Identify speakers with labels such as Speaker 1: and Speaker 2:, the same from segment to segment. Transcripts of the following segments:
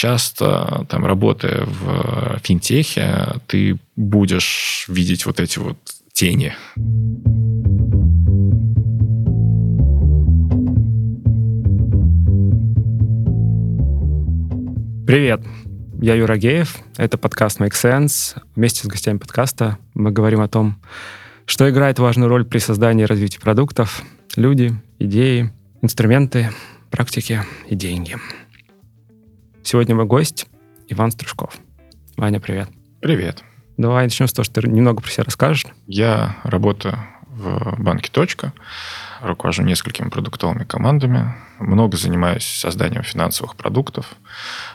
Speaker 1: часто, там, работая в финтехе, ты будешь видеть вот эти вот тени.
Speaker 2: Привет, я Юра Геев, это подкаст Make Sense. Вместе с гостями подкаста мы говорим о том, что играет важную роль при создании и развитии продуктов, люди, идеи, инструменты, практики и деньги. Сегодня мой гость Иван Стружков. Ваня, привет.
Speaker 1: Привет.
Speaker 2: Давай начнем с того, что ты немного про себя расскажешь.
Speaker 1: Я работаю в банке «Точка», руковожу несколькими продуктовыми командами, много занимаюсь созданием финансовых продуктов,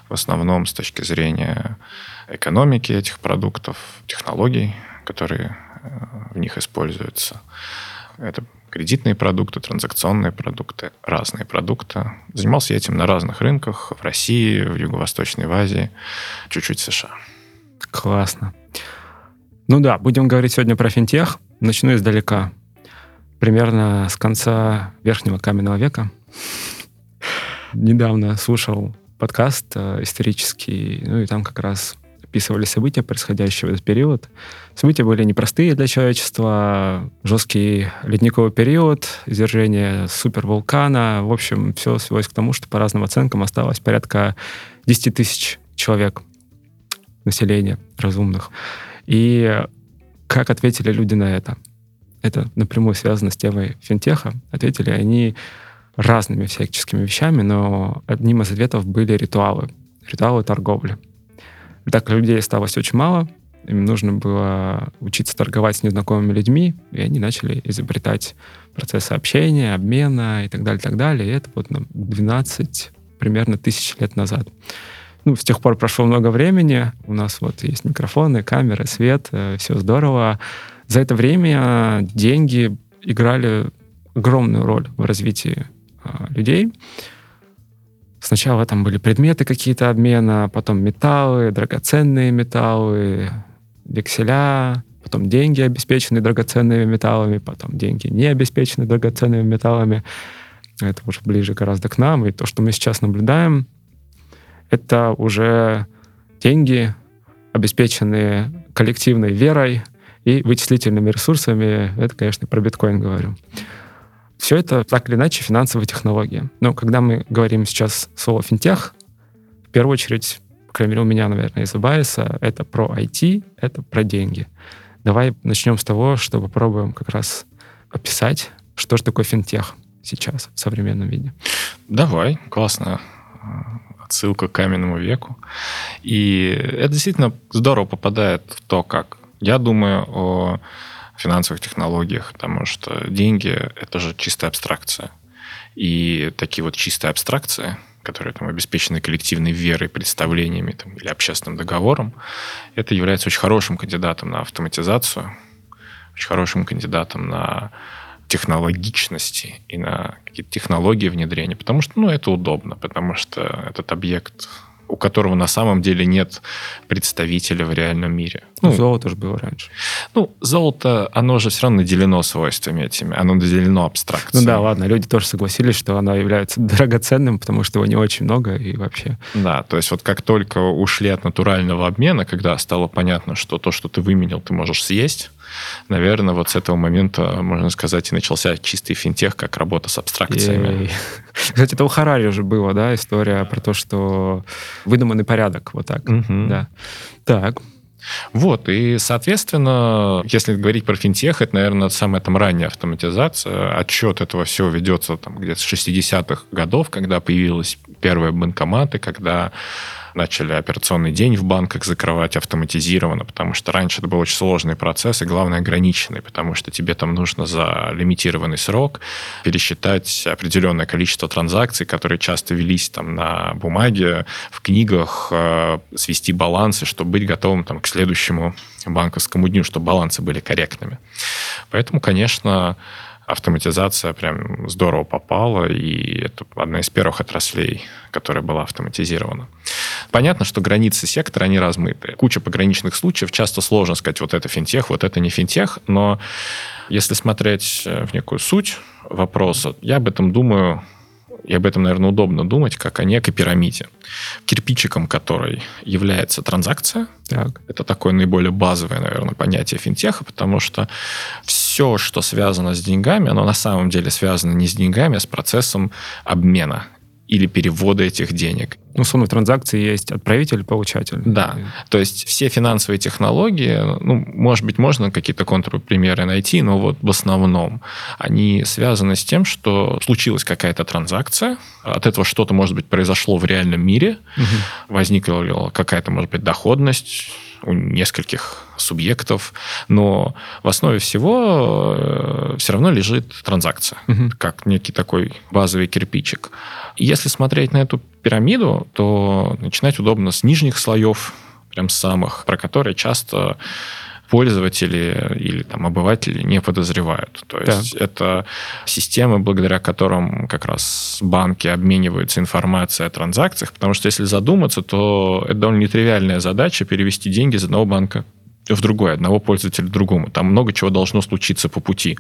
Speaker 1: в основном с точки зрения экономики этих продуктов, технологий, которые э, в них используются. Это кредитные продукты, транзакционные продукты, разные продукты. Занимался я этим на разных рынках, в России, в Юго-Восточной Азии, чуть-чуть в США.
Speaker 2: Классно. Ну да, будем говорить сегодня про финтех. Начну издалека. Примерно с конца верхнего каменного века. Недавно слушал подкаст э, исторический, ну и там как раз описывали события, происходящие в этот период. События были непростые для человечества. Жесткий ледниковый период, извержение супервулкана. В общем, все свелось к тому, что по разным оценкам осталось порядка 10 тысяч человек населения разумных. И как ответили люди на это? Это напрямую связано с темой финтеха. Ответили они разными всяческими вещами, но одним из ответов были ритуалы. Ритуалы торговли. Так людей осталось очень мало, им нужно было учиться торговать с незнакомыми людьми, и они начали изобретать процессы общения, обмена и так далее, и так далее. И это вот 12 примерно тысяч лет назад. Ну, с тех пор прошло много времени, у нас вот есть микрофоны, камеры, свет, э, все здорово. За это время деньги играли огромную роль в развитии э, людей. Сначала там были предметы какие-то обмена, потом металлы, драгоценные металлы, векселя, потом деньги, обеспеченные драгоценными металлами, потом деньги, не обеспеченные драгоценными металлами. Это уже ближе гораздо к нам. И то, что мы сейчас наблюдаем, это уже деньги, обеспеченные коллективной верой и вычислительными ресурсами. Это, конечно, про биткоин говорю. Все это так или иначе финансовые технологии. Но когда мы говорим сейчас слово финтех, в первую очередь, по крайней мере, у меня, наверное, из-за байса, это про IT, это про деньги. Давай начнем с того, что попробуем как раз описать, что же такое финтех сейчас в современном виде.
Speaker 1: Давай, классно отсылка к каменному веку. И это действительно здорово попадает в то, как я думаю о финансовых технологиях, потому что деньги — это же чистая абстракция. И такие вот чистые абстракции, которые там обеспечены коллективной верой, представлениями там, или общественным договором, это является очень хорошим кандидатом на автоматизацию, очень хорошим кандидатом на технологичности и на какие-то технологии внедрения, потому что ну, это удобно, потому что этот объект у которого на самом деле нет представителя в реальном мире.
Speaker 2: Ну, золото же было раньше.
Speaker 1: Ну, золото, оно же все равно наделено свойствами этими, оно наделено абстракцией.
Speaker 2: Ну да, ладно, люди тоже согласились, что оно является драгоценным, потому что его не очень много и вообще...
Speaker 1: Да, то есть вот как только ушли от натурального обмена, когда стало понятно, что то, что ты выменил, ты можешь съесть, наверное, вот с этого момента, можно сказать, и начался чистый финтех, как работа с абстракциями.
Speaker 2: Кстати, это у Харари уже было, да, история про то, что выдуманный порядок, вот так, угу. да. Так,
Speaker 1: вот, и, соответственно, если говорить про финтех, это, наверное, самая там ранняя автоматизация. Отчет этого всего ведется там где-то с 60-х годов, когда появились первые банкоматы, когда начали операционный день в банках закрывать автоматизированно, потому что раньше это был очень сложный процесс и, главное, ограниченный, потому что тебе там нужно за лимитированный срок пересчитать определенное количество транзакций, которые часто велись там на бумаге, в книгах, э, свести балансы, чтобы быть готовым там, к следующему банковскому дню, чтобы балансы были корректными. Поэтому, конечно, автоматизация прям здорово попала, и это одна из первых отраслей, которая была автоматизирована. Понятно, что границы сектора, они размыты. Куча пограничных случаев, часто сложно сказать, вот это финтех, вот это не финтех, но если смотреть э, в некую суть вопроса, я об этом думаю и об этом, наверное, удобно думать, как о некой пирамиде, кирпичиком которой является транзакция. Так. Это такое наиболее базовое, наверное, понятие финтеха, потому что все, что связано с деньгами, оно на самом деле связано не с деньгами, а с процессом обмена или перевода этих денег.
Speaker 2: Ну, условно, в транзакции есть отправитель, получатель.
Speaker 1: Да. То есть все финансовые технологии, ну, может быть, можно какие-то контрпримеры найти, но вот в основном они связаны с тем, что случилась какая-то транзакция, от этого что-то, может быть, произошло в реальном мире, угу. возникла какая-то, может быть, доходность, у нескольких субъектов, но в основе всего э, все равно лежит транзакция, угу. как некий такой базовый кирпичик. Если смотреть на эту пирамиду, то начинать удобно с нижних слоев, прям самых, про которые часто пользователи или там обыватели не подозревают. То есть да. это системы, благодаря которым как раз банки обмениваются информацией о транзакциях, потому что если задуматься, то это довольно нетривиальная задача перевести деньги из одного банка в другой, одного пользователя другому. Там много чего должно случиться по пути.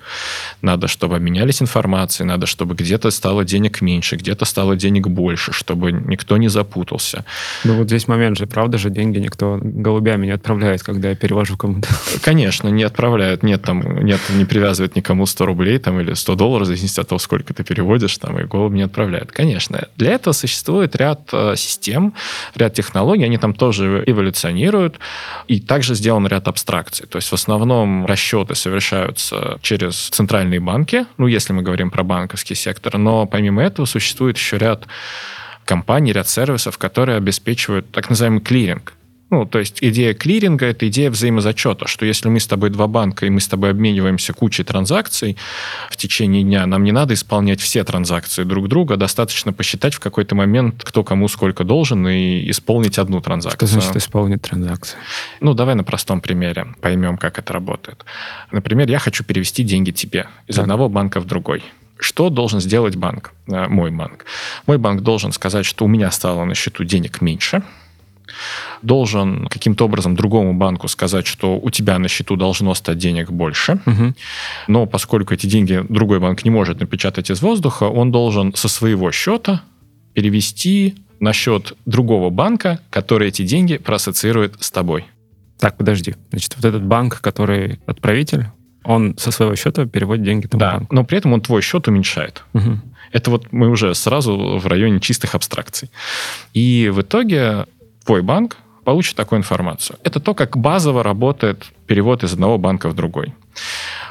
Speaker 1: Надо, чтобы обменялись информацией, надо, чтобы где-то стало денег меньше, где-то стало денег больше, чтобы никто не запутался.
Speaker 2: Ну вот здесь момент же, правда же, деньги никто голубями не отправляет, когда я перевожу кому-то.
Speaker 1: Конечно, не отправляют. Нет, там, нет, не привязывает никому 100 рублей там, или 100 долларов, в зависимости от того, сколько ты переводишь, там, и голубь не отправляют. Конечно. Для этого существует ряд э, систем, ряд технологий, они там тоже эволюционируют, и также сделан ряд абстракций. То есть в основном расчеты совершаются через центральные банки, ну, если мы говорим про банковский сектор, но помимо этого существует еще ряд компаний, ряд сервисов, которые обеспечивают так называемый клиринг. Ну, то есть идея клиринга – это идея взаимозачета, что если мы с тобой два банка, и мы с тобой обмениваемся кучей транзакций в течение дня, нам не надо исполнять все транзакции друг друга, достаточно посчитать в какой-то момент, кто кому сколько должен, и исполнить одну транзакцию.
Speaker 2: Что значит исполнить транзакцию?
Speaker 1: Ну, давай на простом примере поймем, как это работает. Например, я хочу перевести деньги тебе из так. одного банка в другой. Что должен сделать банк, э, мой банк? Мой банк должен сказать, что у меня стало на счету денег меньше – должен каким-то образом другому банку сказать, что у тебя на счету должно стать денег больше, угу. но поскольку эти деньги другой банк не может напечатать из воздуха, он должен со своего счета перевести на счет другого банка, который эти деньги проассоциирует с тобой.
Speaker 2: Так, подожди. Значит, вот этот банк, который отправитель, он со своего счета переводит деньги тому
Speaker 1: да,
Speaker 2: банку.
Speaker 1: но при этом он твой счет уменьшает. Угу. Это вот мы уже сразу в районе чистых абстракций. И в итоге твой банк получит такую информацию. Это то, как базово работает перевод из одного банка в другой.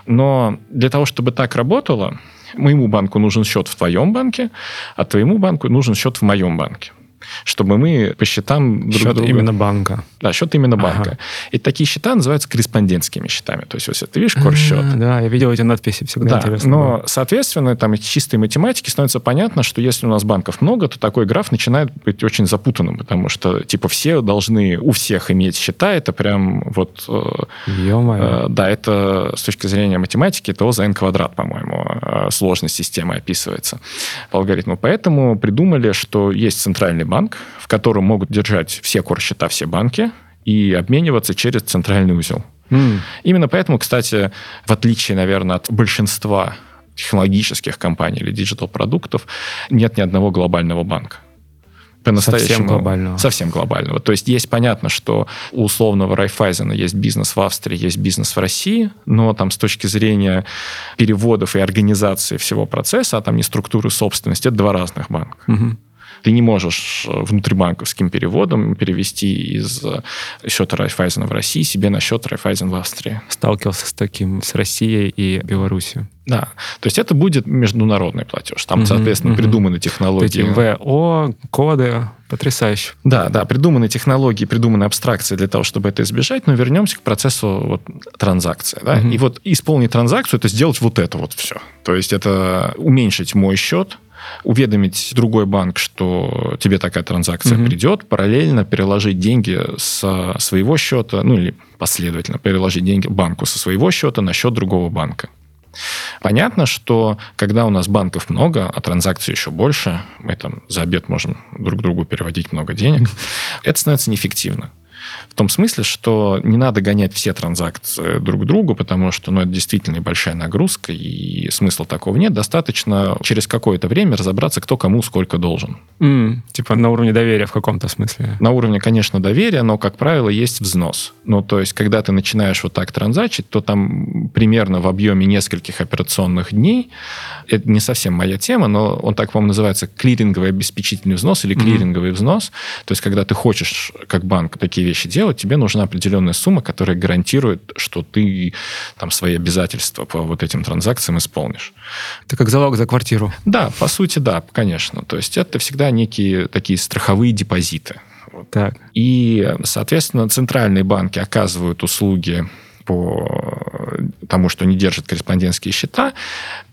Speaker 1: Но для того, чтобы так работало, моему банку нужен счет в твоем банке, а твоему банку нужен счет в моем банке чтобы мы по счетам
Speaker 2: друг счет друга... именно банка.
Speaker 1: Да, счет именно ага. банка. И такие счета называются корреспондентскими счетами. То есть, если ты видишь корсчет...
Speaker 2: А, да, я видел эти надписи, всегда
Speaker 1: да. Но, было. соответственно, там из чистой математики становится понятно, что если у нас банков много, то такой граф начинает быть очень запутанным, потому что, типа, все должны у всех иметь счета, это прям вот...
Speaker 2: Ё-моё.
Speaker 1: Э, да, это с точки зрения математики, это O за n квадрат, по-моему, э, сложность системы описывается по алгоритму. Поэтому придумали, что есть центральный банк, в котором могут держать все кор-счета, все банки, и обмениваться через центральный узел. Mm. Именно поэтому, кстати, в отличие, наверное, от большинства технологических компаний или digital-продуктов, нет ни одного глобального банка.
Speaker 2: По-настоящему. Совсем глобального.
Speaker 1: Совсем глобального. То есть есть понятно, что у условного Райфайзена есть бизнес в Австрии, есть бизнес в России, но там с точки зрения переводов и организации всего процесса, а там не структуры собственности, это два разных банка. Угу. Ты не можешь э, внутрибанковским переводом перевести из э, счета Райфайзена в России себе на счет Райфайзен в Австрии.
Speaker 2: Сталкивался с таким, с Россией и Белоруссией.
Speaker 1: Да, то есть это будет международный платеж. Там, угу, соответственно, угу. придуманы технологии.
Speaker 2: Эти ВО, коды, потрясающе.
Speaker 1: Да, да, придуманы технологии, придуманы абстракции для того, чтобы это избежать, но вернемся к процессу вот, транзакции. Да? Угу. И вот исполнить транзакцию, это сделать вот это вот все. То есть это уменьшить мой счет, уведомить другой банк, что тебе такая транзакция угу. придет, параллельно переложить деньги со своего счета, ну или последовательно переложить деньги банку со своего счета на счет другого банка. Понятно, что когда у нас банков много, а транзакций еще больше, мы там за обед можем друг другу переводить много денег, это становится неэффективно. В том смысле, что не надо гонять все транзакции друг к другу, потому что ну, это действительно большая нагрузка, и смысла такого нет. Достаточно через какое-то время разобраться, кто кому сколько должен.
Speaker 2: Mm, типа на уровне доверия в каком-то смысле.
Speaker 1: На уровне, конечно, доверия, но, как правило, есть взнос. Ну, то есть, когда ты начинаешь вот так транзачить, то там примерно в объеме нескольких операционных дней, это не совсем моя тема, но он так, по-моему, называется клиринговый обеспечительный взнос или клиринговый mm-hmm. взнос. То есть, когда ты хочешь, как банк, такие вещи делать, тебе нужна определенная сумма, которая гарантирует, что ты там свои обязательства по вот этим транзакциям исполнишь.
Speaker 2: Это как залог за квартиру.
Speaker 1: Да, по сути, да, конечно. То есть это всегда некие такие страховые депозиты.
Speaker 2: Так.
Speaker 1: И, соответственно, центральные банки оказывают услуги по тому, что не держат корреспондентские счета,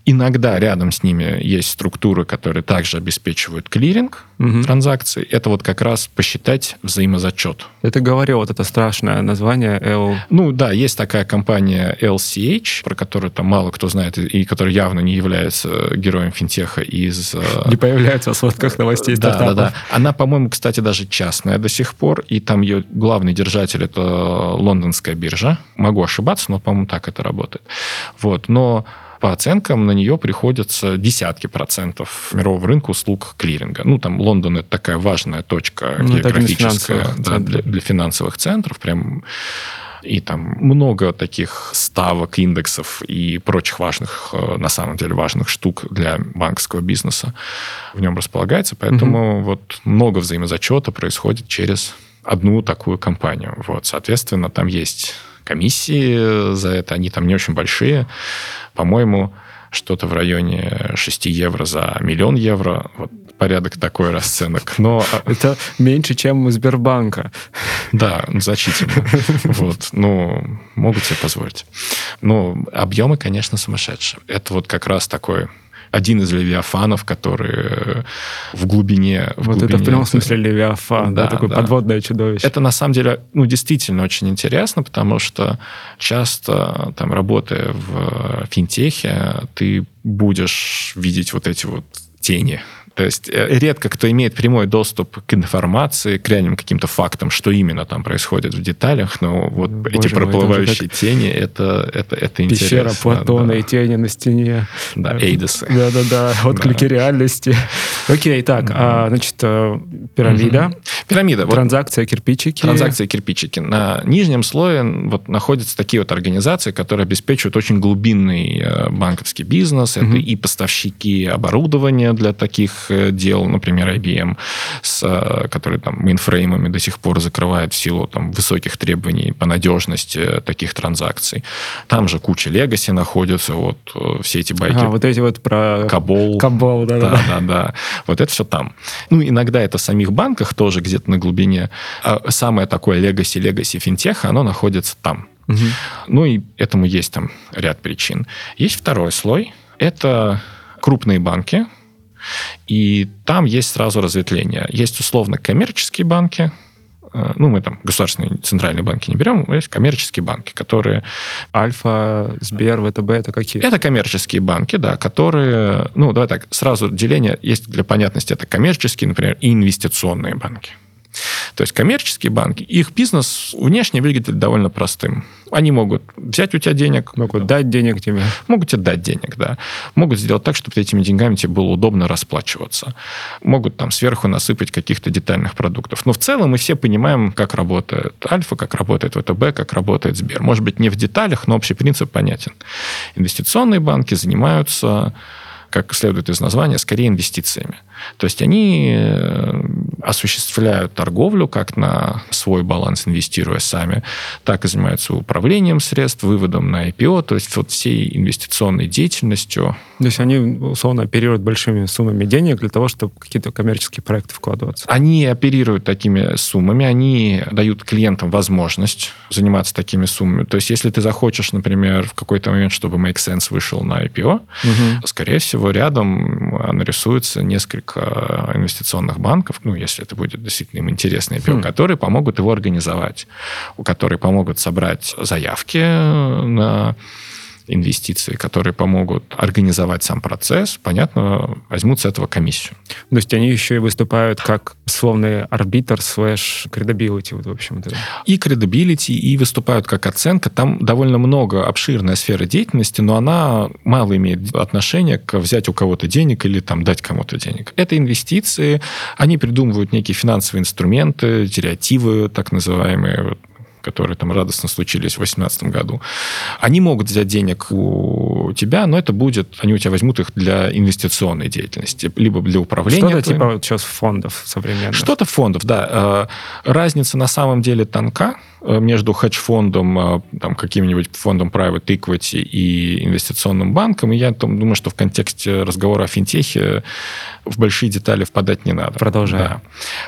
Speaker 1: Иногда рядом с ними есть структуры, которые также обеспечивают клиринг угу. транзакций. Это вот как раз посчитать взаимозачет.
Speaker 2: Это говорил, вот это страшное название L...
Speaker 1: Ну да, есть такая компания LCH, про которую там мало кто знает, и которая явно не является героем финтеха из...
Speaker 2: Э, не появляется в сводках новостей
Speaker 1: да, Да, да. Она, по-моему, кстати, даже частная до сих пор, и там ее главный держатель — это лондонская биржа. Могу ошибаться, но, по-моему, так это работает. Вот, но по оценкам на нее приходится десятки процентов мирового рынка услуг клиринга. Ну, там Лондон – это такая важная точка ну, географическая да, для, для финансовых центров. Прям и там много таких ставок, индексов и прочих важных, э, на самом деле важных штук для банковского бизнеса в нем располагается, поэтому угу. вот много взаимозачета происходит через одну такую компанию. Вот, соответственно, там есть комиссии за это, они там не очень большие. По-моему, что-то в районе 6 евро за миллион евро. Вот порядок такой расценок. Но
Speaker 2: а, это меньше, чем у Сбербанка.
Speaker 1: Да, значительно. Вот. Ну, могут себе позволить. Но объемы, конечно, сумасшедшие. Это вот как раз такой один из левиафанов, который э, в глубине...
Speaker 2: В вот
Speaker 1: глубине,
Speaker 2: это в прямом смысле левиафан, да, да такое да. подводное чудовище.
Speaker 1: Это на самом деле, ну, действительно очень интересно, потому что часто, там, работая в финтехе, ты будешь видеть вот эти вот тени то есть э, редко кто имеет прямой доступ к информации, к реальным каким-то фактам, что именно там происходит в деталях, но вот Боже эти мой, проплывающие тени, это, это, это интересно.
Speaker 2: Пещера Платона да. и тени на стене.
Speaker 1: Да, эйдосы.
Speaker 2: Да-да-да, отклики да. реальности. Окей, так, а, значит, э, пирамида. Угу.
Speaker 1: Пирамида.
Speaker 2: Транзакция кирпичики.
Speaker 1: Транзакция кирпичики. На нижнем слое вот находятся такие вот организации, которые обеспечивают очень глубинный э, банковский бизнес. Угу. Это и поставщики оборудования для таких Э, дел, например, IBM, с, э, который там мейнфреймами до сих пор закрывает в силу там, высоких требований по надежности таких транзакций. Там же куча легаси находится, вот э, все эти байки. А,
Speaker 2: вот эти вот про...
Speaker 1: Кабол.
Speaker 2: Кабол, да,
Speaker 1: да. Да, да, да. Вот это все там. Ну, иногда это в самих банках тоже где-то на глубине. А самое такое легаси, легаси финтеха, оно находится там. Угу. Ну, и этому есть там ряд причин. Есть второй слой. Это крупные банки, и там есть сразу разветвление. Есть условно коммерческие банки, э, ну, мы там государственные центральные банки не берем, есть коммерческие банки, которые...
Speaker 2: Альфа, Сбер, ВТБ, это какие?
Speaker 1: Это коммерческие банки, да, которые... Ну, давай так, сразу деление есть для понятности. Это коммерческие, например, и инвестиционные банки. То есть коммерческие банки, их бизнес внешне выглядит довольно простым. Они могут взять у тебя денег.
Speaker 2: Могут дать денег тебе.
Speaker 1: Могут тебе дать денег, да. Могут сделать так, чтобы этими деньгами тебе было удобно расплачиваться. Могут там сверху насыпать каких-то детальных продуктов. Но в целом мы все понимаем, как работает Альфа, как работает ВТБ, как работает Сбер. Может быть, не в деталях, но общий принцип понятен. Инвестиционные банки занимаются как следует из названия, скорее инвестициями. То есть они э, осуществляют торговлю как на свой баланс, инвестируя сами, так и занимаются управлением средств, выводом на IPO, то есть вот всей инвестиционной деятельностью.
Speaker 2: То есть они, условно, оперируют большими суммами денег для того, чтобы какие-то коммерческие проекты вкладываться?
Speaker 1: Они оперируют такими суммами, они дают клиентам возможность заниматься такими суммами. То есть если ты захочешь, например, в какой-то момент, чтобы Make Sense вышел на IPO, угу. скорее всего, рядом нарисуется несколько инвестиционных банков, ну, если это будет действительно им интересный IPO, хм. которые помогут его организовать, которые помогут собрать заявки на инвестиции, которые помогут организовать сам процесс, понятно, возьмут с этого комиссию.
Speaker 2: То есть они еще и выступают как словный арбитр слэш credibility, вот, в общем. -то.
Speaker 1: И credibility, и выступают как оценка. Там довольно много обширная сфера деятельности, но она мало имеет отношения к взять у кого-то денег или там дать кому-то денег. Это инвестиции, они придумывают некие финансовые инструменты, деривативы так называемые, которые там радостно случились в 2018 году, они могут взять денег у тебя, но это будет, они у тебя возьмут их для инвестиционной деятельности, либо для управления.
Speaker 2: Что-то типа вот сейчас фондов современных.
Speaker 1: Что-то фондов, да. Э, разница на самом деле тонка э, между хедж-фондом, э, там, каким-нибудь фондом private equity и инвестиционным банком. И я там, думаю, что в контексте разговора о финтехе в большие детали впадать не надо.
Speaker 2: Продолжаем. Да.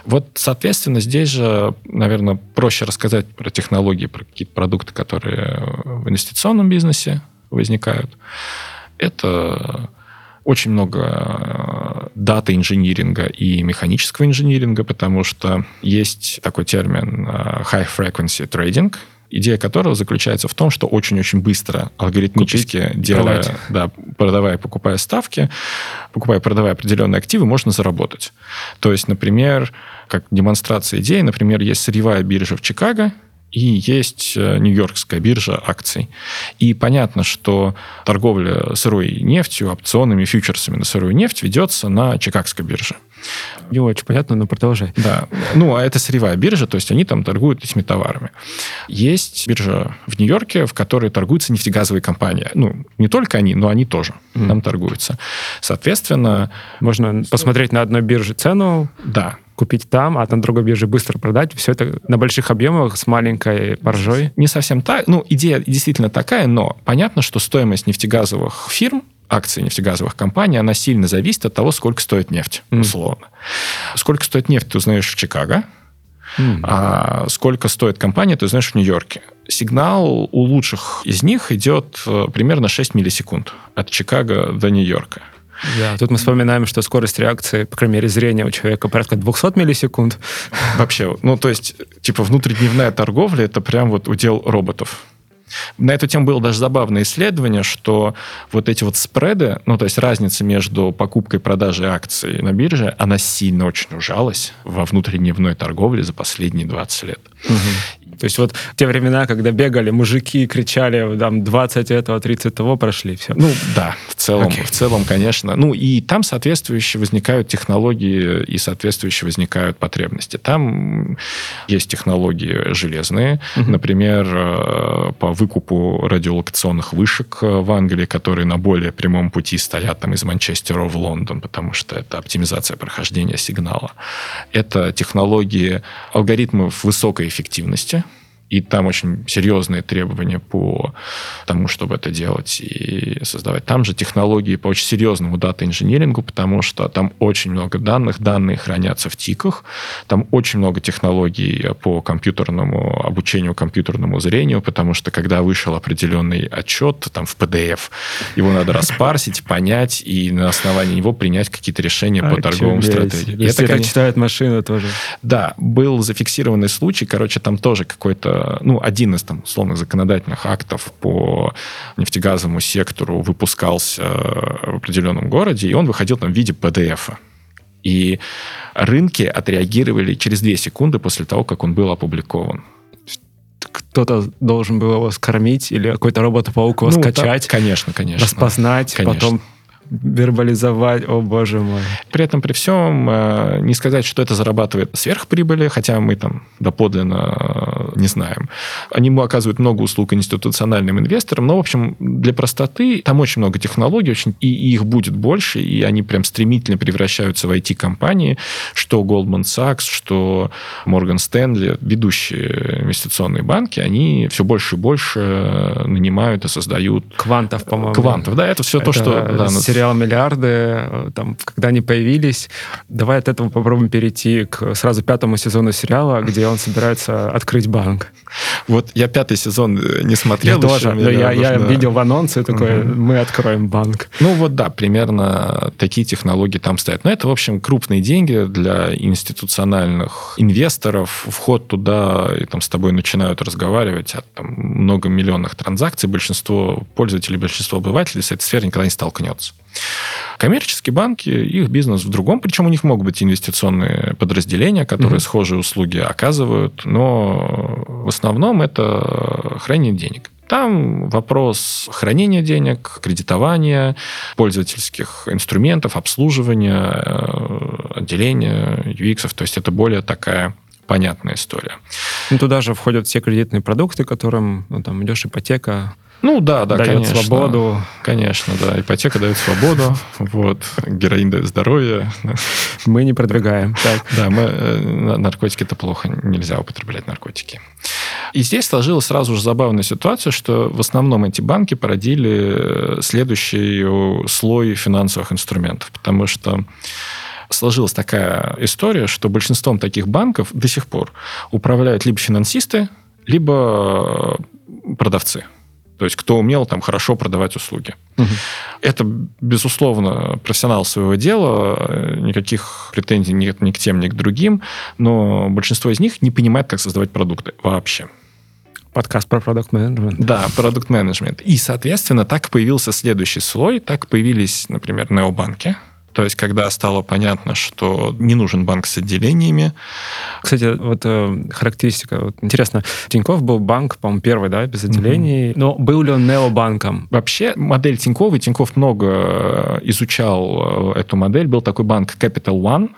Speaker 1: Вот, соответственно, здесь же, наверное, проще рассказать про технологии, про какие-то продукты, которые в инвестиционном бизнесе возникают. Это очень много дата инжиниринга и механического инжиниринга, потому что есть такой термин э, high frequency trading, идея которого заключается в том, что очень-очень быстро, алгоритмически Купить, делая, продавать. да, продавая, покупая ставки, покупая, продавая определенные активы, можно заработать. То есть, например, как демонстрация идеи, например, есть сырьевая биржа в Чикаго, и есть э, Нью-Йоркская биржа акций. И понятно, что торговля сырой нефтью, опционами, фьючерсами на сырую нефть ведется на Чикагской бирже.
Speaker 2: Не очень понятно, но продолжай.
Speaker 1: Да. Ну, а это сырьевая биржа, то есть они там торгуют этими товарами. Есть биржа в Нью-Йорке, в которой торгуются нефтегазовые компании. Ну, не только они, но они тоже mm. там торгуются. Соответственно...
Speaker 2: Можно посмотреть на одной бирже цену.
Speaker 1: Да
Speaker 2: купить там, а на другой бирже быстро продать. Все это на больших объемах с маленькой маржой.
Speaker 1: Не совсем так. Ну, идея действительно такая, но понятно, что стоимость нефтегазовых фирм акций нефтегазовых компаний, она сильно зависит от того, сколько стоит нефть, mm. условно. Сколько стоит нефть, ты узнаешь в Чикаго, mm. а сколько стоит компания, ты узнаешь в Нью-Йорке. Сигнал у лучших из них идет э, примерно 6 миллисекунд от Чикаго до Нью-Йорка.
Speaker 2: Да, тут мы вспоминаем, что скорость реакции, по крайней мере, зрения у человека порядка 200 миллисекунд.
Speaker 1: Вообще, ну, то есть, типа, внутридневная торговля – это прям вот удел роботов. На эту тему было даже забавное исследование, что вот эти вот спреды, ну, то есть разница между покупкой и продажей акций на бирже, она сильно очень ужалась во внутридневной торговле за последние 20 лет.
Speaker 2: Угу. То есть вот те времена, когда бегали мужики, кричали, там, 20 этого, 30 того прошли, все.
Speaker 1: Ну, да, в целом, okay. в целом, конечно. Ну, и там соответствующие возникают технологии и соответствующие возникают потребности. Там есть технологии железные, uh-huh. например, э, по выкупу радиолокационных вышек э, в Англии, которые на более прямом пути стоят там из Манчестера в Лондон, потому что это оптимизация прохождения сигнала. Это технологии алгоритмов высокой эффективности, и там очень серьезные требования по тому, чтобы это делать и создавать. Там же технологии по очень серьезному дата-инжинирингу, потому что там очень много данных, данные хранятся в тиках, там очень много технологий по компьютерному обучению компьютерному зрению, потому что когда вышел определенный отчет там в PDF, его надо распарсить, понять и на основании него принять какие-то решения по торговым стратегиям.
Speaker 2: Это, конечно, читает машина тоже.
Speaker 1: Да, был зафиксированный случай, короче, там тоже какой-то ну, один из там условных законодательных актов по нефтегазовому сектору выпускался в определенном городе, и он выходил там в виде PDF. -а. И рынки отреагировали через две секунды после того, как он был опубликован
Speaker 2: кто-то должен был его скормить или какой-то робот-паук его ну, скачать.
Speaker 1: Да, конечно, конечно.
Speaker 2: Распознать, конечно. потом вербализовать, о боже мой.
Speaker 1: При этом, при всем, э, не сказать, что это зарабатывает сверхприбыли, хотя мы там доподлинно э, не знаем. Они оказывают много услуг институциональным инвесторам, но, в общем, для простоты там очень много технологий, очень, и их будет больше, и они прям стремительно превращаются в IT-компании, что Goldman Sachs, что Morgan Stanley, ведущие инвестиционные банки, они все больше и больше нанимают и создают...
Speaker 2: Квантов, по-моему.
Speaker 1: Квантов, да, это все это то, что... Да,
Speaker 2: сериал «Миллиарды», э, там, когда они появились. Давай от этого попробуем перейти к сразу пятому сезону сериала, где он собирается открыть банк.
Speaker 1: Вот я пятый сезон э, не смотрел.
Speaker 2: Я тоже, но я, я видел в анонсе такой, угу. мы откроем банк.
Speaker 1: Ну вот да, примерно такие технологии там стоят. Но это, в общем, крупные деньги для институциональных инвесторов. Вход туда, и там с тобой начинают разговаривать от там, многомиллионных транзакций. Большинство пользователей, большинство обывателей с этой сферой никогда не столкнется. Коммерческие банки, их бизнес в другом, причем у них могут быть инвестиционные подразделения, которые mm-hmm. схожие услуги оказывают, но в основном это хранение денег. Там вопрос хранения денег, кредитования, пользовательских инструментов, обслуживания, э, отделения, UX. То есть это более такая понятная история.
Speaker 2: Ну, туда же входят все кредитные продукты, которым ну, там идешь ипотека,
Speaker 1: ну да, да,
Speaker 2: дает
Speaker 1: конечно.
Speaker 2: свободу.
Speaker 1: Конечно, да. Ипотека дает свободу, вот. Героин дает здоровье.
Speaker 2: Мы не продвигаем. Так.
Speaker 1: Да, мы, э, наркотики это плохо, нельзя употреблять наркотики. И здесь сложилась сразу же забавная ситуация, что в основном эти банки породили э, следующий слой финансовых инструментов, потому что сложилась такая история, что большинством таких банков до сих пор управляют либо финансисты, либо э, продавцы. То есть кто умел там хорошо продавать услуги. Угу. Это, безусловно, профессионал своего дела, никаких претензий нет ни к тем, ни к другим, но большинство из них не понимает, как создавать продукты вообще.
Speaker 2: Подкаст про продукт менеджмент.
Speaker 1: Да, продукт менеджмент. И, соответственно, так появился следующий слой, так появились, например, необанки, то есть, когда стало понятно, что не нужен банк с отделениями.
Speaker 2: Кстати, вот э, характеристика. Вот, интересно, Тиньков был банк, по-моему, первый, да, без отделений. Mm-hmm. Но был ли он необанком?
Speaker 1: Вообще, модель Тинькова, Тиньков много э, изучал э, эту модель. Был такой банк Capital One,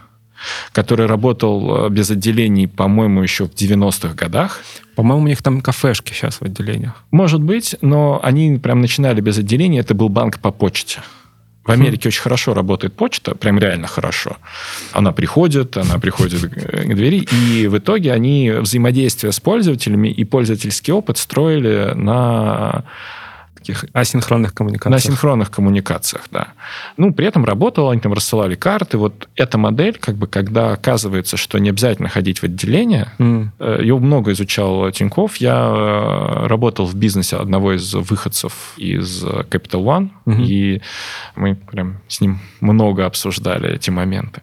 Speaker 1: который работал э, без отделений, по-моему, еще в 90-х годах.
Speaker 2: По-моему, у них там кафешки сейчас в отделениях.
Speaker 1: Может быть, но они прям начинали без отделений. Это был банк по почте. В Америке очень хорошо работает почта, прям реально хорошо. Она приходит, она приходит к двери, и в итоге они взаимодействие с пользователями и пользовательский опыт строили на
Speaker 2: таких асинхронных коммуникациях.
Speaker 1: На асинхронных коммуникациях, да. Ну, при этом работало, они там рассылали карты. Вот эта модель, как бы, когда оказывается, что не обязательно ходить в отделение, mm. ее много изучал Тиньков. Я э, работал в бизнесе одного из выходцев из Capital One, mm-hmm. и мы прям с ним много обсуждали эти моменты.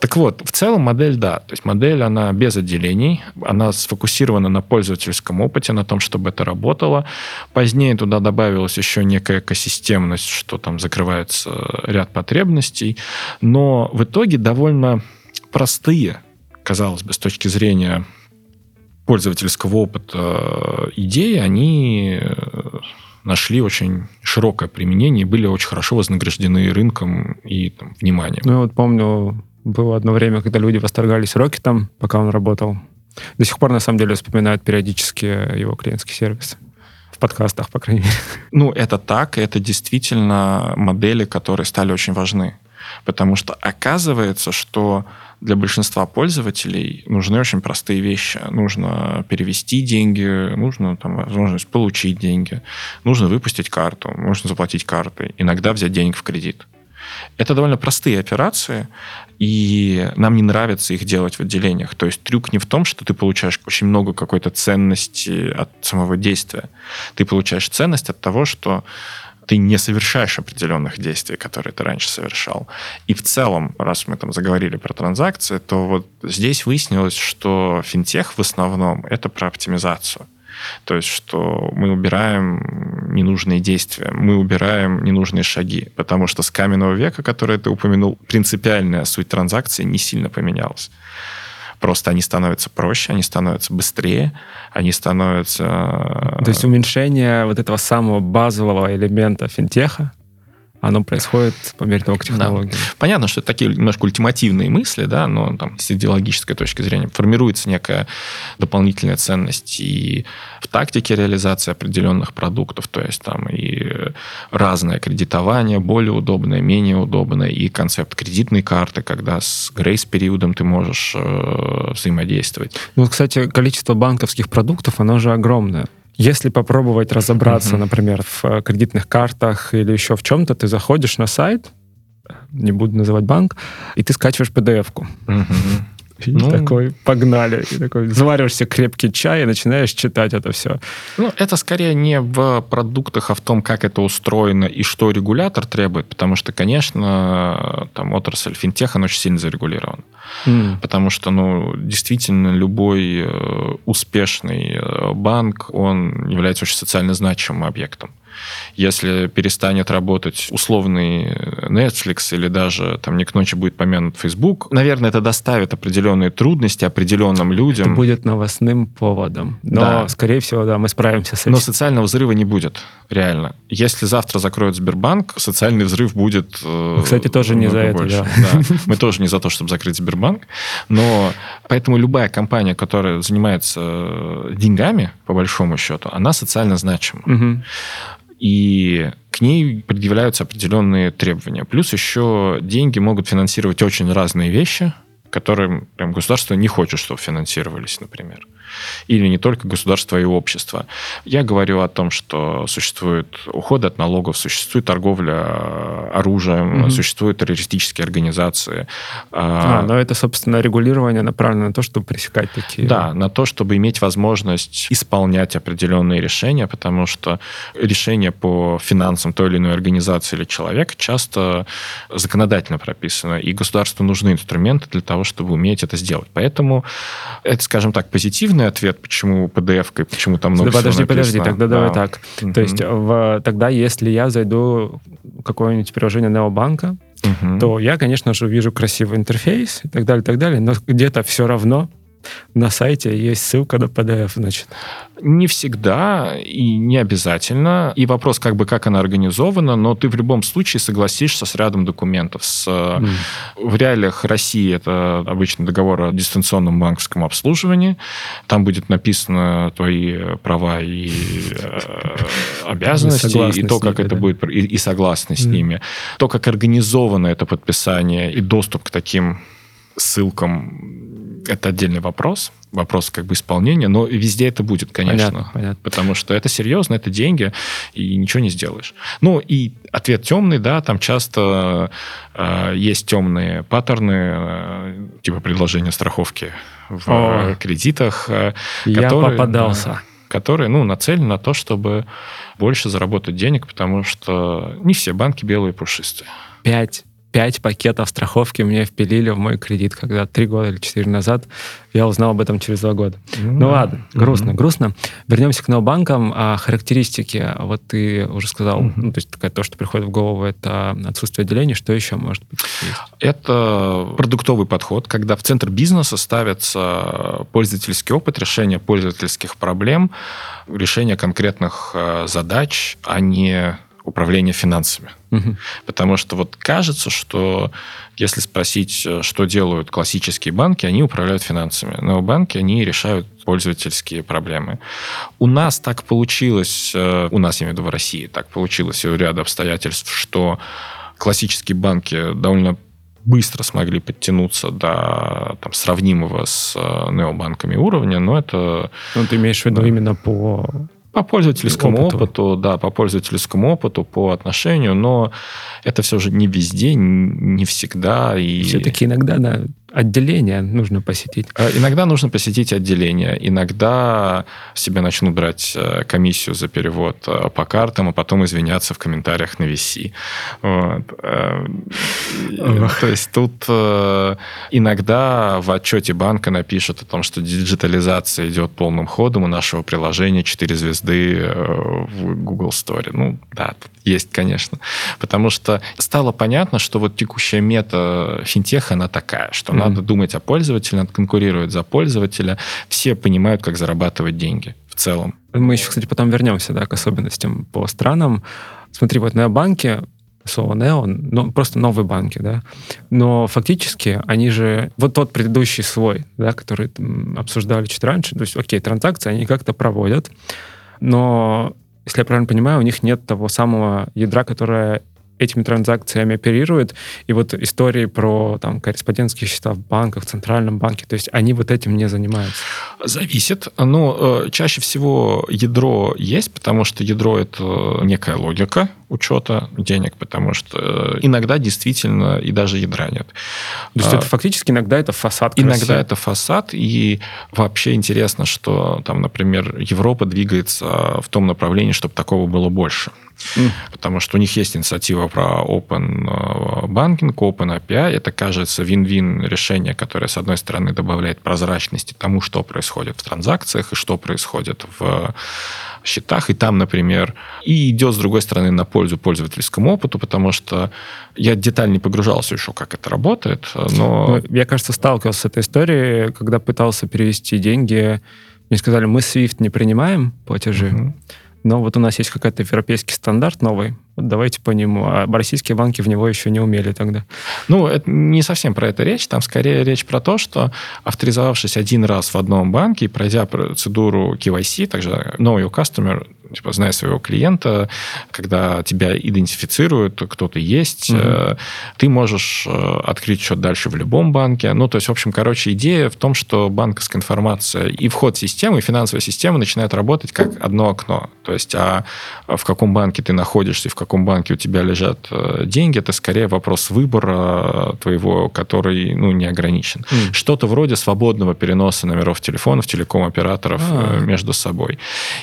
Speaker 1: Так вот, в целом модель, да. То есть модель, она без отделений, она сфокусирована на пользовательском опыте, на том, чтобы это работало. Позднее туда добавил добавилась еще некая экосистемность, что там закрывается ряд потребностей, но в итоге довольно простые, казалось бы, с точки зрения пользовательского опыта э, идеи, они э, нашли очень широкое применение и были очень хорошо вознаграждены рынком и там, вниманием.
Speaker 2: Ну, я вот помню, было одно время, когда люди восторгались Рокетом, пока он работал. До сих пор, на самом деле, вспоминают периодически его клиентский сервис подкастах, по крайней мере.
Speaker 1: Ну, это так, это действительно модели, которые стали очень важны. Потому что оказывается, что для большинства пользователей нужны очень простые вещи. Нужно перевести деньги, нужно там, возможность получить деньги, нужно выпустить карту, нужно заплатить картой, иногда взять денег в кредит. Это довольно простые операции, и нам не нравится их делать в отделениях. То есть трюк не в том, что ты получаешь очень много какой-то ценности от самого действия. Ты получаешь ценность от того, что ты не совершаешь определенных действий, которые ты раньше совершал. И в целом, раз мы там заговорили про транзакции, то вот здесь выяснилось, что финтех в основном это про оптимизацию. То есть, что мы убираем ненужные действия, мы убираем ненужные шаги, потому что с каменного века, который ты упомянул, принципиальная суть транзакции не сильно поменялась. Просто они становятся проще, они становятся быстрее, они становятся...
Speaker 2: То есть уменьшение вот этого самого базового элемента финтеха, оно происходит по мере того, как технологии. Да.
Speaker 1: Понятно, что это такие немножко ультимативные мысли, да, но там с идеологической точки зрения формируется некая дополнительная ценность и в тактике реализации определенных продуктов, то есть там и разное кредитование, более удобное, менее удобное, и концепт кредитной карты, когда с грейс-периодом ты можешь э, взаимодействовать.
Speaker 2: Ну, кстати, количество банковских продуктов, оно же огромное. Если попробовать разобраться, uh-huh. например, в э, кредитных картах или еще в чем-то, ты заходишь на сайт, не буду называть банк, и ты скачиваешь PDF-ку. Uh-huh. И ну, такой, погнали. И такой, завариваешься крепкий чай и начинаешь читать это все.
Speaker 1: Ну, это скорее не в продуктах, а в том, как это устроено и что регулятор требует, потому что, конечно, там отрасль финтеха, она очень сильно зарегулирована. Mm. Потому что, ну, действительно, любой э, успешный э, банк, он является очень социально значимым объектом. Если перестанет работать условный Netflix или даже там не к ночи будет помянут Facebook, наверное, это доставит определенные трудности определенным людям.
Speaker 2: Это будет новостным поводом. Но, да. скорее всего, да, мы справимся с этим.
Speaker 1: Но социального взрыва не будет, реально. Если завтра закроют Сбербанк, социальный взрыв будет...
Speaker 2: Э, Кстати, тоже не за это, да.
Speaker 1: да. Мы тоже не за то, чтобы закрыть Сбербанк. Но поэтому любая компания, которая занимается деньгами, по большому счету, она социально значима. Угу и к ней предъявляются определенные требования. Плюс еще деньги могут финансировать очень разные вещи, которые прям государство не хочет, чтобы финансировались, например или не только государство и общество. Я говорю о том, что существует уход от налогов, существует торговля э, оружием, угу. существуют террористические организации.
Speaker 2: А, а, но это, собственно, регулирование направлено на то, чтобы пресекать такие...
Speaker 1: Да, на то, чтобы иметь возможность исполнять определенные решения, потому что решение по финансам той или иной организации или человека часто законодательно прописано, и государству нужны инструменты для того, чтобы уметь это сделать. Поэтому это, скажем так, позитивно полный ответ, почему PDF, почему там много
Speaker 2: да, Подожди, подожди, тогда да. давай так. Mm-hmm. То есть в, тогда, если я зайду в какое-нибудь приложение Необанка, mm-hmm. то я, конечно же, увижу красивый интерфейс и так далее, и так далее, но где-то все равно на сайте есть ссылка на PDF, значит.
Speaker 1: Не всегда и не обязательно. И вопрос, как бы, как она организована, но ты в любом случае согласишься с рядом документов. С, mm. В реалиях России это обычно договор о дистанционном банковском обслуживании. Там будет написано твои права и э, обязанности, и то, как это будет, и, согласны с ними. То, как организовано это подписание и доступ к таким ссылкам это отдельный вопрос, вопрос как бы исполнения, но везде это будет, конечно. Понятно, понятно. Потому что это серьезно, это деньги, и ничего не сделаешь. Ну, и ответ темный, да, там часто э, есть темные паттерны, э, типа предложения страховки в О, кредитах. Э,
Speaker 2: я которые, попадался. Да,
Speaker 1: которые, ну, нацелены на то, чтобы больше заработать денег, потому что не все банки белые и пушистые.
Speaker 2: Пять пять пакетов страховки мне впилили в мой кредит, когда три года или четыре назад я узнал об этом через два года. Mm-hmm. Ну ладно, грустно, mm-hmm. грустно. Вернемся к необанкам. А характеристики, вот ты уже сказал, mm-hmm. ну, то есть такая, то, что приходит в голову, это отсутствие отделений. Что еще может быть? Есть?
Speaker 1: Это продуктовый подход, когда в центр бизнеса ставится пользовательский опыт решения пользовательских проблем, решения конкретных э, задач, а не управления финансами. Угу. Потому что вот кажется, что если спросить, э, что делают классические банки, они управляют финансами. Но банки, они решают пользовательские проблемы. У нас так получилось, э, у нас, я имею в виду в России, так получилось у ряда обстоятельств, что классические банки довольно быстро смогли подтянуться до там, сравнимого с э, необанками уровня, но это...
Speaker 2: Ну, ты имеешь в виду да. именно по
Speaker 1: по пользовательскому опыту. опыту, да, по пользовательскому опыту, по отношению, но это все же не везде, не всегда. И...
Speaker 2: Все-таки иногда, да, отделение нужно посетить.
Speaker 1: Э, иногда нужно посетить отделение. Иногда себе начнут брать э, комиссию за перевод э, по картам, а потом извиняться в комментариях на VC. Вот. То есть тут иногда в отчете банка напишут о том, что диджитализация идет полным ходом, у нашего приложения 4 звезды в Google Store. Ну, да, есть, конечно. Потому что стало понятно, что вот текущая мета финтеха, она такая, что. Надо думать о пользователе, надо конкурировать за пользователя. Все понимают, как зарабатывать деньги в целом.
Speaker 2: Мы еще, кстати, потом вернемся да, к особенностям по странам. Смотри, вот на банке слово Neo, ну, просто новые банки, да. Но фактически они же, вот тот предыдущий свой, да, который обсуждали чуть раньше, то есть, окей, транзакции они как-то проводят, но, если я правильно понимаю, у них нет того самого ядра, которое этими транзакциями оперирует. И вот истории про там, корреспондентские счета в банках, в Центральном банке, то есть они вот этим не занимаются?
Speaker 1: Зависит. Но э, чаще всего ядро есть, потому что ядро — это некая логика учета денег, потому что э, иногда действительно и даже ядра нет.
Speaker 2: То есть а, это фактически иногда это фасад
Speaker 1: Иногда красивый. это фасад, и вообще интересно, что там, например, Европа двигается в том направлении, чтобы такого было больше. Mm. Потому что у них есть инициатива про Open э, Banking, Open API. Это, кажется, вин-вин решение, которое, с одной стороны, добавляет прозрачности тому, что происходит в транзакциях и что происходит в счетах, и там, например, и идет, с другой стороны, на пользу пользовательскому опыту, потому что я детально не погружался еще, как это работает, но...
Speaker 2: Ну, я, кажется, сталкивался с этой историей, когда пытался перевести деньги, мне сказали, мы SWIFT не принимаем платежи, uh-huh. Но вот у нас есть какой-то европейский стандарт новый, вот давайте по нему. А российские банки в него еще не умели тогда.
Speaker 1: Ну, это не совсем про это речь. Там скорее речь про то, что авторизовавшись один раз в одном банке и пройдя процедуру KYC, также Know Your Customer, типа, зная своего клиента, когда тебя идентифицируют, кто ты есть, mm-hmm. ты можешь э, открыть счет дальше в любом банке. Ну, то есть, в общем, короче, идея в том, что банковская информация и вход в систему, и финансовая система начинают работать как одно окно. То есть, а в каком банке ты находишься, в каком банке у тебя лежат э, деньги, это скорее вопрос выбора твоего, который ну, не ограничен. Mm. Что-то вроде свободного переноса номеров телефонов, телеком-операторов а. между собой.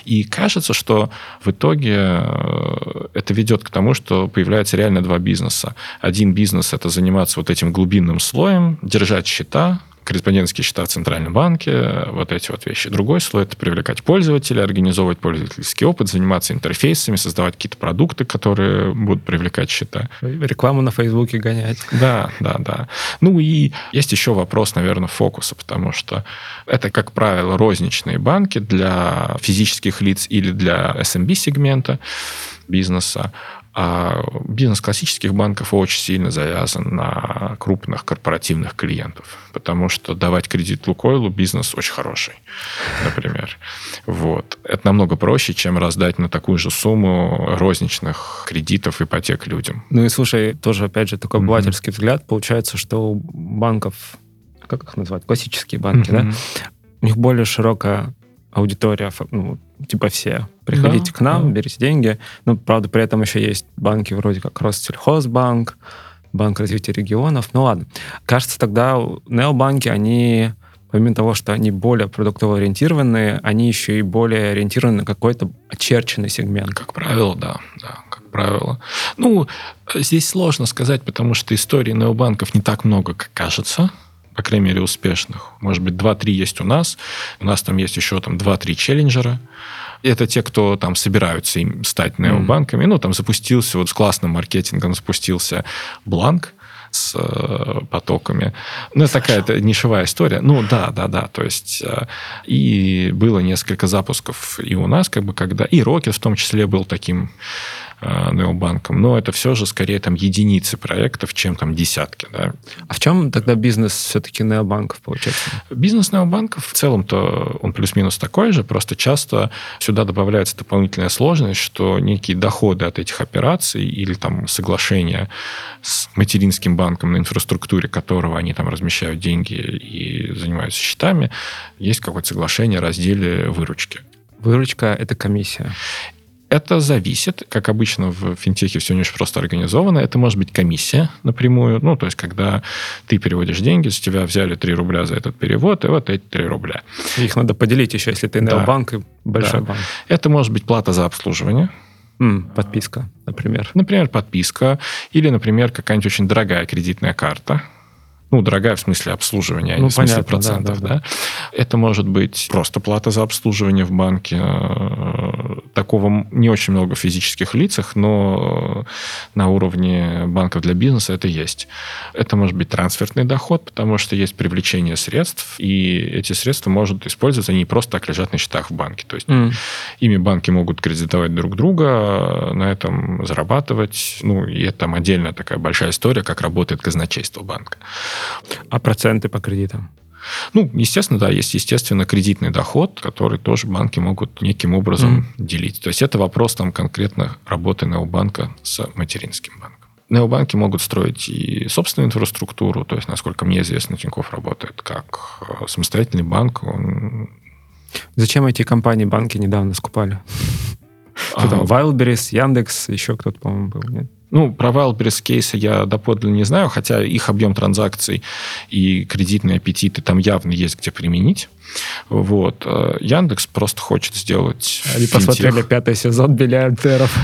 Speaker 1: И кажется, что в итоге э, это ведет к тому, что появляется реально два бизнеса. Один бизнес – это заниматься вот этим глубинным слоем, держать счета, корреспондентские счета в Центральном банке, вот эти вот вещи. Другой слой – это привлекать пользователя, организовывать пользовательский опыт, заниматься интерфейсами, создавать какие-то продукты, которые будут привлекать счета.
Speaker 2: Рекламу на Фейсбуке гонять.
Speaker 1: Да, да, да. Ну и есть еще вопрос, наверное, фокуса, потому что это, как правило, розничные банки для физических лиц или для SMB-сегмента бизнеса. А бизнес классических банков очень сильно завязан на крупных корпоративных клиентов, потому что давать кредит Лукойлу бизнес очень хороший, например. Вот. Это намного проще, чем раздать на такую же сумму розничных кредитов, ипотек людям.
Speaker 2: Ну и слушай, тоже, опять же, такой обывательский mm-hmm. взгляд. Получается, что у банков, как их называть, классические банки, mm-hmm. да, у них более широкая аудитория, ну, типа все. Приходите да, к нам, да. берите деньги. Ну, правда, при этом еще есть банки вроде как Россельхозбанк, Банк развития регионов. Ну ладно. Кажется, тогда необанки, они помимо того, что они более продуктово ориентированные, они еще и более ориентированы на какой-то очерченный сегмент.
Speaker 1: Как правило, да, да, как правило. Ну, здесь сложно сказать, потому что истории необанков не так много, как кажется по крайней мере, успешных. Может быть, 2-3 есть у нас. У нас там есть еще там 2-3 челленджера. Это те, кто там собираются им стать необанками. Mm. Ну, там запустился, вот с классным маркетингом запустился Бланк, с э, потоками. Ну, это такая это нишевая история. Ну, да, да, да. То есть, э, и было несколько запусков и у нас, как бы, когда... И Rocket в том числе был таким необанком, но это все же скорее там единицы проектов, чем там десятки. Да.
Speaker 2: А в чем тогда бизнес все-таки необанков получается?
Speaker 1: Бизнес необанков в целом-то он плюс-минус такой же, просто часто сюда добавляется дополнительная сложность, что некие доходы от этих операций или там соглашения с материнским банком, на инфраструктуре которого они там размещают деньги и занимаются счетами, есть какое-то соглашение о разделе выручки.
Speaker 2: Выручка – это комиссия.
Speaker 1: Это зависит, как обычно в финтехе все не очень просто организовано. Это может быть комиссия напрямую. Ну, то есть, когда ты переводишь деньги, с тебя взяли 3 рубля за этот перевод, и вот эти 3 рубля.
Speaker 2: Их надо поделить еще, если ты да. и большой да. банк.
Speaker 1: Это может быть плата за обслуживание.
Speaker 2: Подписка, например.
Speaker 1: Например, подписка. Или, например, какая-нибудь очень дорогая кредитная карта ну, дорогая в смысле обслуживания, а ну, не в смысле процентов, да, да, да. Это может быть просто плата за обслуживание в банке. Э, такого не очень много в физических лицах, но на уровне банков для бизнеса это есть. Это может быть трансфертный доход, потому что есть привлечение средств, и эти средства могут использоваться, они не просто так лежат на счетах в банке. То есть mm. ими банки могут кредитовать друг друга, на этом зарабатывать. Ну, и это там отдельная такая большая история, как работает казначейство банка.
Speaker 2: А проценты по кредитам?
Speaker 1: Ну, естественно, да, есть, естественно, кредитный доход, который тоже банки могут неким образом mm. делить. То есть это вопрос там конкретно работы банка с материнским банком. Необанки могут строить и собственную инфраструктуру, то есть, насколько мне известно, Тинькофф работает как э, самостоятельный банк. Он...
Speaker 2: Зачем эти компании банки недавно скупали? Что там, Wildberries, Яндекс, еще кто-то, по-моему, был, нет?
Speaker 1: Ну, про Wildberries кейсы я доподлинно не знаю, хотя их объем транзакций и кредитные аппетиты там явно есть где применить. Вот. Э, Яндекс просто хочет сделать
Speaker 2: Они финтех. посмотрели пятый сезон миллиардеров.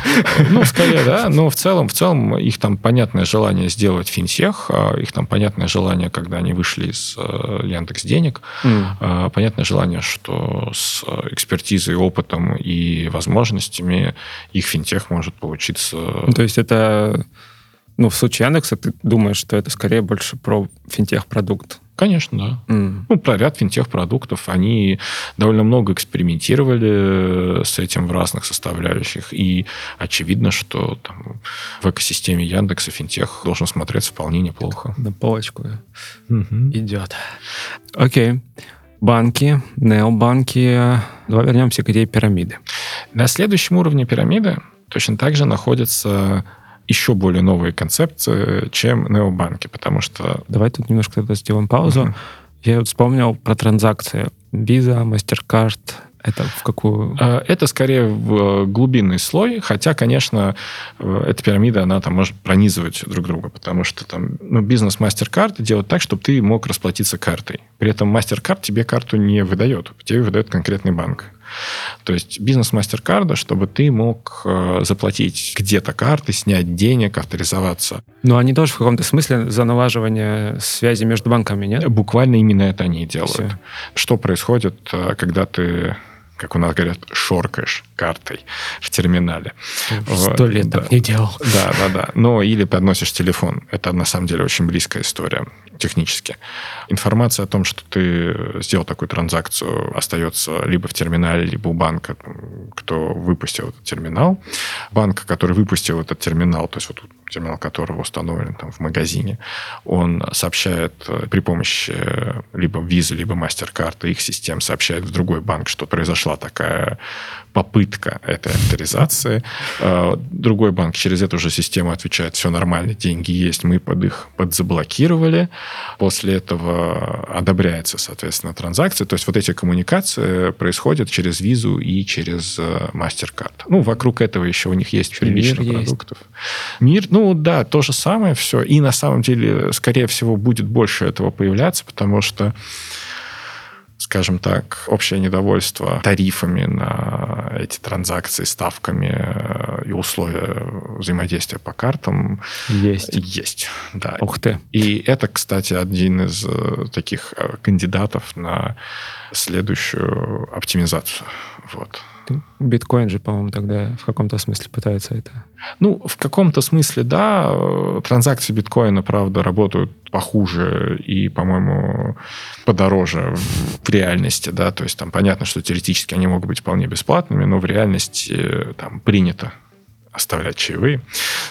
Speaker 1: Ну, скорее, да. Но в целом, в целом их там понятное желание сделать финтех, а их там понятное желание, когда они вышли из э, Яндекс денег, mm. понятное желание, что с экспертизой, опытом и возможностями их финтех может получиться.
Speaker 2: Ну, то есть это ну, в случае Яндекса ты думаешь, что это скорее больше про финтех-продукт?
Speaker 1: Конечно, да. Mm. Ну, про ряд финтех-продуктов. Они довольно много экспериментировали с этим в разных составляющих. И очевидно, что там, в экосистеме Яндекса финтех должен смотреться вполне неплохо.
Speaker 2: На полочку mm-hmm. идет. Окей. Банки, необанки. Давай вернемся к идее пирамиды.
Speaker 1: На следующем уровне пирамиды точно так же находится еще более новые концепции, чем необанки, потому что...
Speaker 2: Давай тут немножко тогда сделаем паузу. Uh-huh. Я вот вспомнил про транзакции. Visa, MasterCard, это в какую?
Speaker 1: А, это скорее в глубинный слой, хотя, конечно, э, эта пирамида, она там может пронизывать друг друга, потому что там ну, бизнес MasterCard делает так, чтобы ты мог расплатиться картой. При этом MasterCard тебе карту не выдает, тебе выдает конкретный банк. То есть бизнес MasterCard, чтобы ты мог э, заплатить где-то карты, снять денег, авторизоваться.
Speaker 2: Но они тоже в каком-то смысле за налаживание связи между банками, нет?
Speaker 1: Буквально именно это они и делают. Все. Что происходит, э, когда ты как у нас говорят, шоркаешь картой в терминале.
Speaker 2: Сто лет да. так не делал.
Speaker 1: Да, да, да. Но или подносишь телефон. Это на самом деле очень близкая история технически. Информация о том, что ты сделал такую транзакцию, остается либо в терминале, либо у банка, кто выпустил этот терминал. Банк, который выпустил этот терминал, то есть вот терминал которого установлен там в магазине, он сообщает э, при помощи э, либо Visa, либо MasterCard, их систем сообщает в другой банк, что произошла такая попытка этой авторизации. Э, другой банк через эту же систему отвечает, все нормально, деньги есть, мы под их подзаблокировали. После этого одобряется, соответственно, транзакция. То есть вот эти коммуникации происходят через визу и через MasterCard. Ну, вокруг этого еще у них есть первично продуктов. Есть. Мир, ну да, то же самое все. И на самом деле, скорее всего, будет больше этого появляться, потому что скажем так, общее недовольство тарифами на эти транзакции, ставками э, и условия взаимодействия по картам
Speaker 2: есть.
Speaker 1: Есть, да.
Speaker 2: Ух ты.
Speaker 1: И это, кстати, один из э, таких э, кандидатов на следующую оптимизацию. Вот.
Speaker 2: Биткоин же, по-моему, тогда в каком-то смысле пытается это.
Speaker 1: Ну, в каком-то смысле, да. Транзакции биткоина, правда, работают похуже и, по-моему, подороже в реальности, да. То есть там понятно, что теоретически они могут быть вполне бесплатными, но в реальности там принято оставлять чаевые,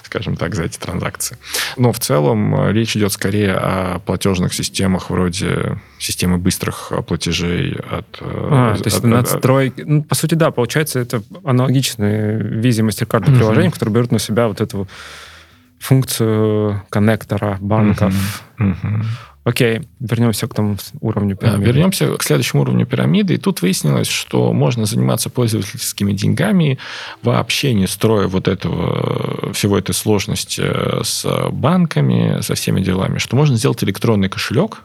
Speaker 1: скажем так, за эти транзакции. Но в целом э, речь идет скорее о платежных системах вроде системы быстрых э, платежей от...
Speaker 2: Э, а, то есть от, надстройки... Ну, по сути, да, получается, это аналогичные визе MasterCard uh-huh. приложения, которые берут на себя вот эту функцию коннектора банков. Uh-huh. Uh-huh. Окей, вернемся к тому уровню
Speaker 1: пирамиды. Вернемся к следующему уровню пирамиды. И тут выяснилось, что можно заниматься пользовательскими деньгами, вообще не строя вот этого, всего этой сложности с банками, со всеми делами, что можно сделать электронный кошелек,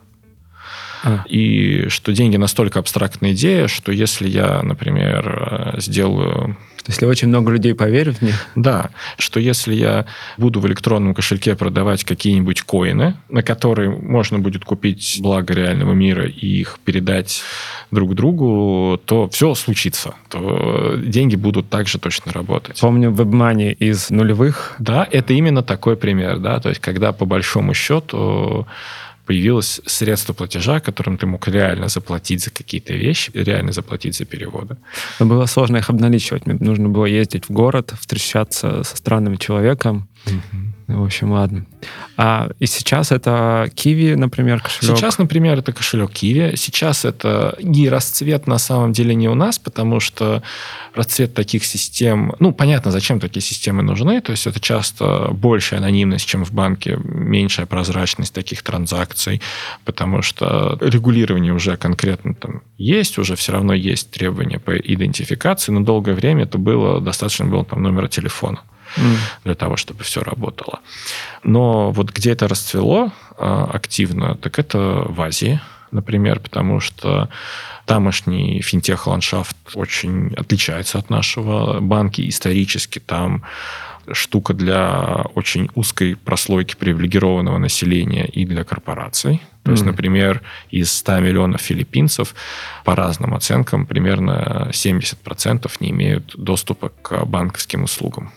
Speaker 1: а. И что деньги настолько абстрактная идея, что если я, например, сделаю
Speaker 2: если очень много людей поверят в них?
Speaker 1: Да, что если я буду в электронном кошельке продавать какие-нибудь коины, на которые можно будет купить благо реального мира и их передать друг другу, то все случится. То деньги будут также точно работать.
Speaker 2: Помню WebMoney из нулевых.
Speaker 1: Да, это именно такой пример. Да? То есть, когда по большому счету появилось средство платежа, которым ты мог реально заплатить за какие-то вещи, реально заплатить за переводы.
Speaker 2: Но было сложно их обналичивать. Мне нужно было ездить в город, встречаться со странным человеком. Mm-hmm Ну, в общем, ладно. А, и сейчас это Kiwi, например, кошелек?
Speaker 1: Сейчас, например, это кошелек Kiwi. Сейчас это и расцвет на самом деле не у нас, потому что расцвет таких систем... Ну, понятно, зачем такие системы нужны. То есть это часто большая анонимность, чем в банке, меньшая прозрачность таких транзакций, потому что регулирование уже конкретно там есть, уже все равно есть требования по идентификации, но долгое время это было, достаточно было там номера телефона mm. для того, чтобы все работало. Но вот где это расцвело а, активно, так это в Азии, например, потому что тамошний финтех-ландшафт очень отличается от нашего. Банки исторически там штука для очень узкой прослойки привилегированного населения и для корпораций. То есть, например, из 100 миллионов филиппинцев, по разным оценкам, примерно 70% не имеют доступа к банковским услугам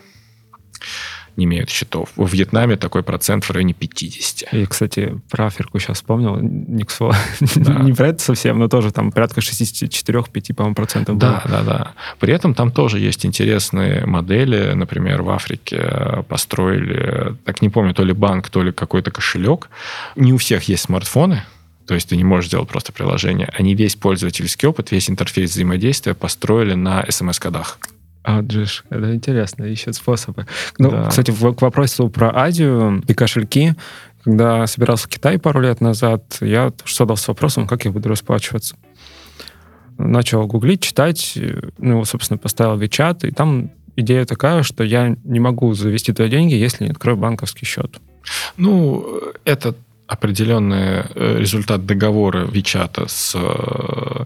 Speaker 1: не имеют счетов. В Вьетнаме такой процент в районе 50.
Speaker 2: И, кстати, про Африку сейчас вспомнил. Никсо. Да. не про это совсем, но тоже там порядка 64-5, по-моему, процентов
Speaker 1: Да, было. да, да. При этом там тоже есть интересные модели. Например, в Африке построили, так не помню, то ли банк, то ли какой-то кошелек. Не у всех есть смартфоны, то есть ты не можешь сделать просто приложение. Они весь пользовательский опыт, весь интерфейс взаимодействия построили на смс-кодах.
Speaker 2: А, Джиш, это интересно, ищет способы. Ну, да. кстати, в, к вопросу про Азию и кошельки, когда собирался в Китай пару лет назад, я задался вопросом, как я буду расплачиваться. Начал гуглить, читать, ну, собственно, поставил WeChat, и там идея такая, что я не могу завести туда деньги, если не открою банковский счет.
Speaker 1: Ну, это определенный э, результат договора Вичата с э,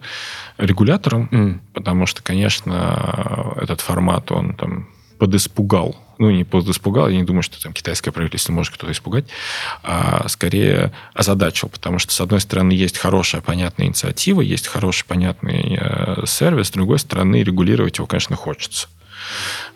Speaker 1: регулятором, mm. потому что, конечно, этот формат, он там подиспугал. Ну, не подиспугал, я не думаю, что там китайское правительство может кто-то испугать, а скорее озадачил, потому что, с одной стороны, есть хорошая, понятная инициатива, есть хороший, понятный э, сервис, с другой стороны, регулировать его, конечно, хочется.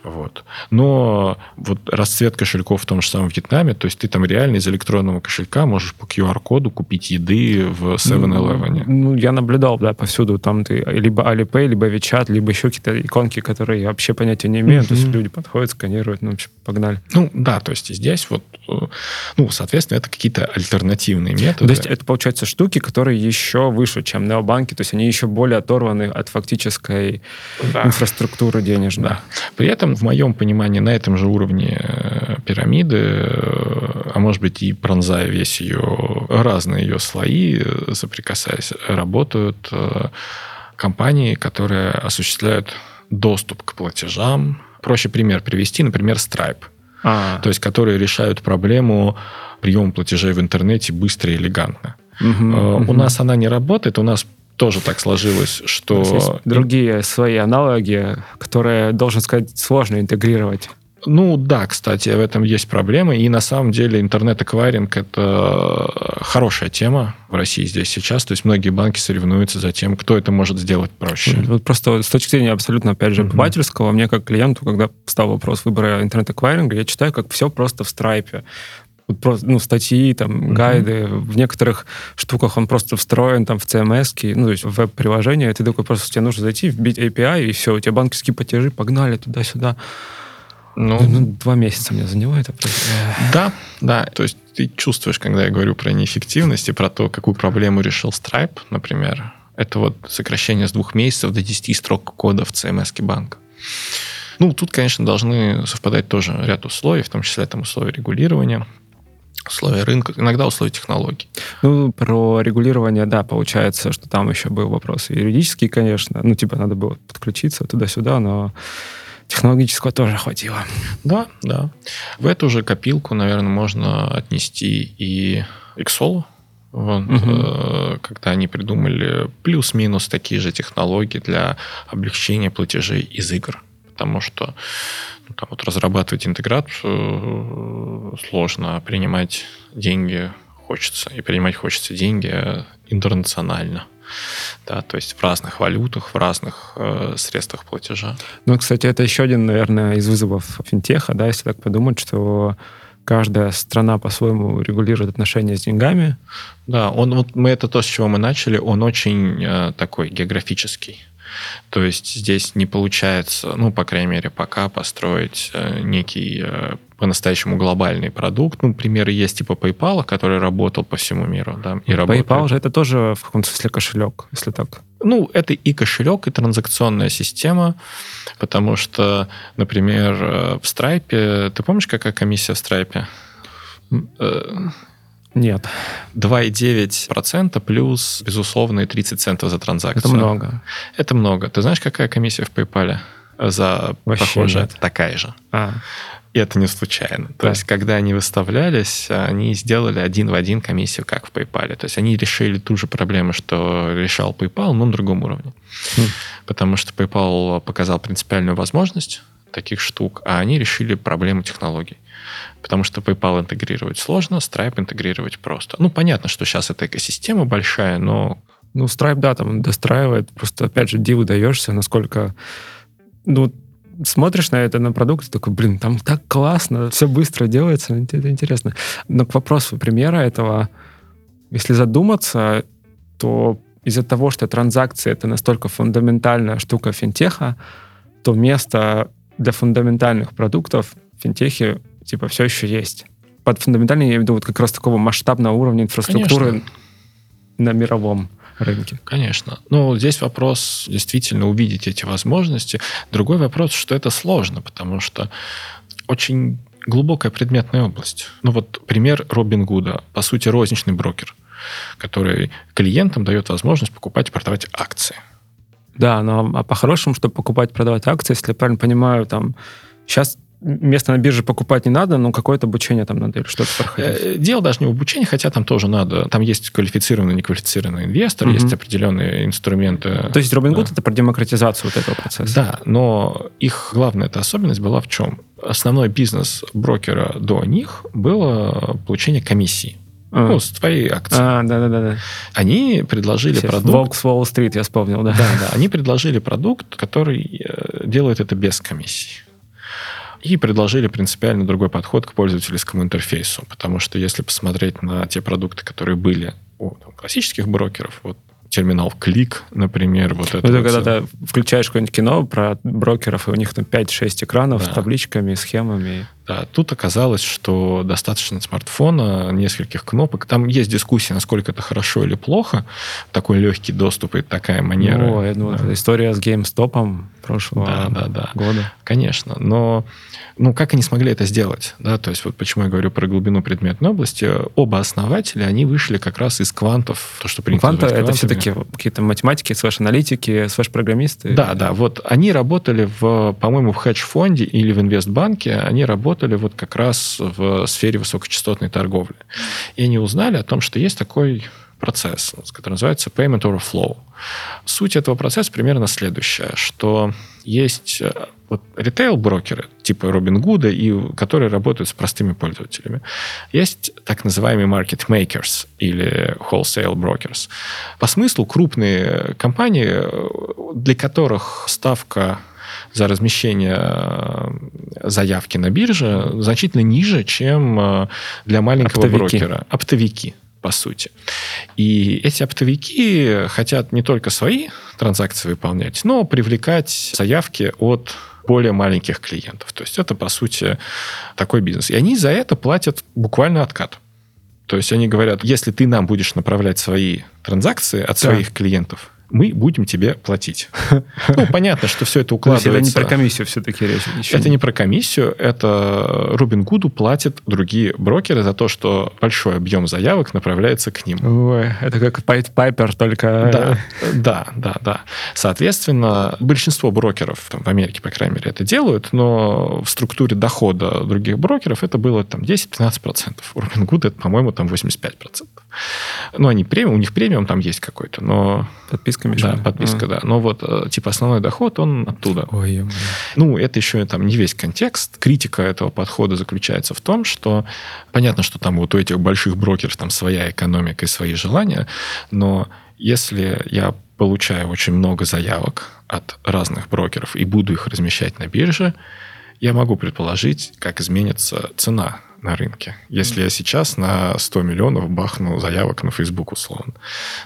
Speaker 1: Вот. Но вот расцвет кошельков в том же самом Вьетнаме, то есть ты там реально из электронного кошелька можешь по QR-коду купить еды в 7-Eleven.
Speaker 2: Ну, ну, я наблюдал, да, повсюду. Там ты либо Alipay, либо WeChat, либо еще какие-то иконки, которые я вообще понятия не имею. Mm-hmm. То есть люди подходят, сканируют, ну, вообще погнали.
Speaker 1: Ну, да, то есть здесь вот, э, ну, соответственно, это какие-то альтернативные методы.
Speaker 2: То есть это, получается, штуки, которые еще выше, чем необанки, то есть они еще более оторваны от фактической да. инфраструктуры денежной. Да.
Speaker 1: При этом, в моем понимании, на этом же уровне э, пирамиды, э, а может быть и пронзая весь ее, разные ее слои, э, соприкасаясь, работают компании, которые осуществляют доступ к платежам. Проще пример привести, например, Stripe. А. То есть, которые решают проблему приема платежей в интернете быстро и элегантно. Угу, у угу. нас она не работает, у нас тоже так сложилось, что... Есть
Speaker 2: другие свои аналоги, которые, должен сказать, сложно интегрировать.
Speaker 1: Ну да, кстати, в этом есть проблемы. И на самом деле интернет-эквайринг – это хорошая тема в России здесь сейчас. То есть многие банки соревнуются за тем, кто это может сделать проще.
Speaker 2: Вот просто с точки зрения абсолютно, опять же, обывательского, mm-hmm. мне как клиенту, когда стал вопрос выбора интернет-эквайринга, я читаю, как все просто в страйпе вот просто, ну, статьи, там, mm-hmm. гайды. В некоторых штуках он просто встроен там в CMS, ну, то есть в веб-приложение. Ты такой просто, тебе нужно зайти, вбить API, и все, у тебя банковские платежи погнали туда-сюда. Ну, ну, два месяца мне заняло это.
Speaker 1: Да, да. То есть ты чувствуешь, когда я говорю про неэффективность и про то, какую проблему решил Stripe, например, это вот сокращение с двух месяцев до 10 строк кода в CMS банка. Ну, тут, конечно, должны совпадать тоже ряд условий, в том числе там условия регулирования условия рынка, иногда условия технологий.
Speaker 2: Ну, про регулирование, да, получается, что там еще был вопрос юридический, конечно. Ну, типа, надо было подключиться туда-сюда, но технологического тоже хватило.
Speaker 1: Да, да. В эту же копилку, наверное, можно отнести и Xolo, вот, угу. когда они придумали плюс-минус такие же технологии для облегчения платежей из игр. Потому что ну, там вот разрабатывать интеграцию э, сложно, а принимать деньги хочется. И принимать хочется деньги интернационально. Да, то есть в разных валютах, в разных э, средствах платежа.
Speaker 2: Ну, кстати, это еще один, наверное, из вызовов финтеха, да, если так подумать, что каждая страна по-своему регулирует отношения с деньгами.
Speaker 1: Да, он, вот мы это то, с чего мы начали, он очень э, такой географический. То есть здесь не получается, ну, по крайней мере, пока построить э, некий э, по-настоящему глобальный продукт. Ну, примеры есть типа PayPal, который работал по всему миру. Да,
Speaker 2: и работает. PayPal же это тоже в каком-то смысле кошелек, если так.
Speaker 1: Ну, это и кошелек, и транзакционная система, потому что, например, э, в Stripe, ты помнишь, какая комиссия в Stripe?
Speaker 2: Нет.
Speaker 1: 2,9% плюс безусловные 30 центов за транзакцию.
Speaker 2: Это много.
Speaker 1: Это много. Ты знаешь, какая комиссия в PayPal за
Speaker 2: Вообще
Speaker 1: похожее?
Speaker 2: Нет.
Speaker 1: Такая же.
Speaker 2: А.
Speaker 1: И это не случайно. То да. есть, когда они выставлялись, они сделали один в один комиссию, как в PayPal. То есть, они решили ту же проблему, что решал PayPal, но на другом уровне. Хм. Потому что PayPal показал принципиальную возможность таких штук, а они решили проблему технологий. Потому что PayPal интегрировать сложно, Stripe интегрировать просто. Ну, понятно, что сейчас эта экосистема большая, но...
Speaker 2: Ну, Stripe, да, там достраивает. Просто, опять же, диву даешься, насколько... Ну, смотришь на это, на продукт, такой, блин, там так классно, все быстро делается, это интересно. Но к вопросу примера этого, если задуматься, то из-за того, что транзакции — это настолько фундаментальная штука финтеха, то место для фундаментальных продуктов в финтехе типа все еще есть. Под фундаментальным я имею в виду вот как раз такого масштабного уровня инфраструктуры Конечно. на мировом рынке.
Speaker 1: Конечно. Ну, здесь вопрос действительно увидеть эти возможности. Другой вопрос, что это сложно, потому что очень глубокая предметная область. Ну вот пример Робин Гуда, по сути, розничный брокер, который клиентам дает возможность покупать и продавать акции.
Speaker 2: Да, но а по-хорошему, чтобы покупать и продавать акции, если я правильно понимаю, там сейчас место на бирже покупать не надо, но какое-то обучение там надо или что-то проходить.
Speaker 1: Э, дело даже не в обучении, хотя там тоже надо. Там есть квалифицированный, неквалифицированный инвестор, угу. есть определенные инструменты.
Speaker 2: То есть Robinhood да. это про демократизацию вот этого процесса?
Speaker 1: Да, но их главная эта особенность была в чем? Основной бизнес брокера до них было получение комиссии. А. Ну, с твоей акции.
Speaker 2: А, да-да-да.
Speaker 1: Они предложили Все, продукт...
Speaker 2: Волк Уолл-стрит, я вспомнил, да.
Speaker 1: Да, да. Они предложили продукт, который э, делает это без комиссии и предложили принципиально другой подход к пользовательскому интерфейсу, потому что если посмотреть на те продукты, которые были у там, классических брокеров, вот терминал Клик, например, вот это.
Speaker 2: Ну, вот когда ты включаешь какое-нибудь кино про брокеров, и у них там 5-6 экранов да. с табличками, схемами.
Speaker 1: Да, тут оказалось, что достаточно смартфона, нескольких кнопок. Там есть дискуссия, насколько это хорошо или плохо. Такой легкий доступ и такая манера.
Speaker 2: Я думаю, да. история с GameStop прошлого да, да, да. года.
Speaker 1: Конечно, но ну, как они смогли это сделать? Да, то есть вот почему я говорю про глубину предметной области. Оба основателя, они вышли как раз из квантов, то, что принято
Speaker 2: Кванты — это все-таки какие-то математики, слэш-аналитики, слэш-программисты?
Speaker 1: Да, да. Вот они работали, в, по-моему, в хедж-фонде или в инвестбанке, они работали вот как раз в сфере высокочастотной торговли. И они узнали о том, что есть такой процесс, который называется payment over flow. Суть этого процесса примерно следующая, что есть э, вот ритейл-брокеры, типа Robinhood, и которые работают с простыми пользователями. Есть так называемые market makers или wholesale brokers. По смыслу крупные компании, для которых ставка за размещение э, заявки на бирже значительно ниже, чем э, для маленького Оптовики. брокера. Оптовики по сути. И эти оптовики хотят не только свои транзакции выполнять, но привлекать заявки от более маленьких клиентов. То есть это, по сути, такой бизнес. И они за это платят буквально откат. То есть они говорят, если ты нам будешь направлять свои транзакции от да. своих клиентов, мы будем тебе платить. Ну, понятно, что все это укладывается...
Speaker 2: это не про комиссию все-таки речь.
Speaker 1: Это не про комиссию, это Рубин Гуду платят другие брокеры за то, что большой объем заявок направляется к ним.
Speaker 2: Ой, это как Пайпер, только...
Speaker 1: Да, да, да, да. Соответственно, большинство брокеров, там, в Америке, по крайней мере, это делают, но в структуре дохода других брокеров это было там 10-15%. У Рубин Гуда это, по-моему, там 85%. Ну, они премиум, у них премиум там есть какой-то, но...
Speaker 2: Подписка
Speaker 1: Да, подписка, а. да. Но вот, э, типа, основной доход, он оттуда.
Speaker 2: Ой, ё
Speaker 1: Ну, это еще там не весь контекст. Критика этого подхода заключается в том, что понятно, что там вот у этих больших брокеров там своя экономика и свои желания, но если я получаю очень много заявок от разных брокеров и буду их размещать на бирже, я могу предположить, как изменится цена на рынке. Если я сейчас на 100 миллионов бахну заявок на Facebook, условно,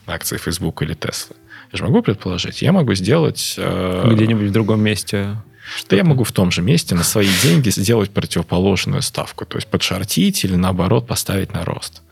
Speaker 1: на акции Facebook или Tesla, Я же могу предположить. Я могу сделать...
Speaker 2: Э, Где-нибудь в другом месте
Speaker 1: что я могу в том же месте на свои деньги сделать противоположную ставку, то есть подшортить или наоборот поставить на рост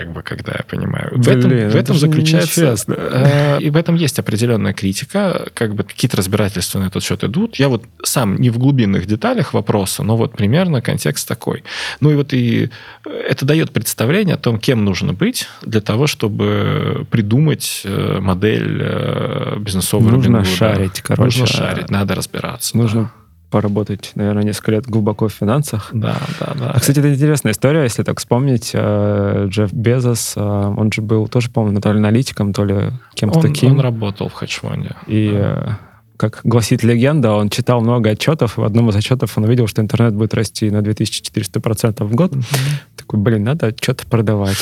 Speaker 1: как бы, когда я понимаю. Блин, в этом, в этом заключается... Э, и в этом есть определенная критика, как бы какие-то разбирательства на этот счет идут. Я вот сам не в глубинных деталях вопроса, но вот примерно контекст такой. Ну и вот и это дает представление о том, кем нужно быть для того, чтобы придумать э, модель э, бизнесовой
Speaker 2: Нужно шарить, короче.
Speaker 1: Нужно шарить, надо разбираться.
Speaker 2: Нужно да поработать, наверное, несколько лет глубоко в финансах.
Speaker 1: Да, да, да.
Speaker 2: А, кстати, это интересная история, если так вспомнить. Э, Джефф Безос, э, он же был тоже, по-моему, то ли аналитиком, то ли кем-то
Speaker 1: он,
Speaker 2: таким.
Speaker 1: Он работал в хедж-фонде.
Speaker 2: И, да. Э, как гласит легенда, он читал много отчетов, и в одном из отчетов он увидел, что интернет будет расти на 2400% в год. Mm-hmm. Такой, блин, надо что-то продавать.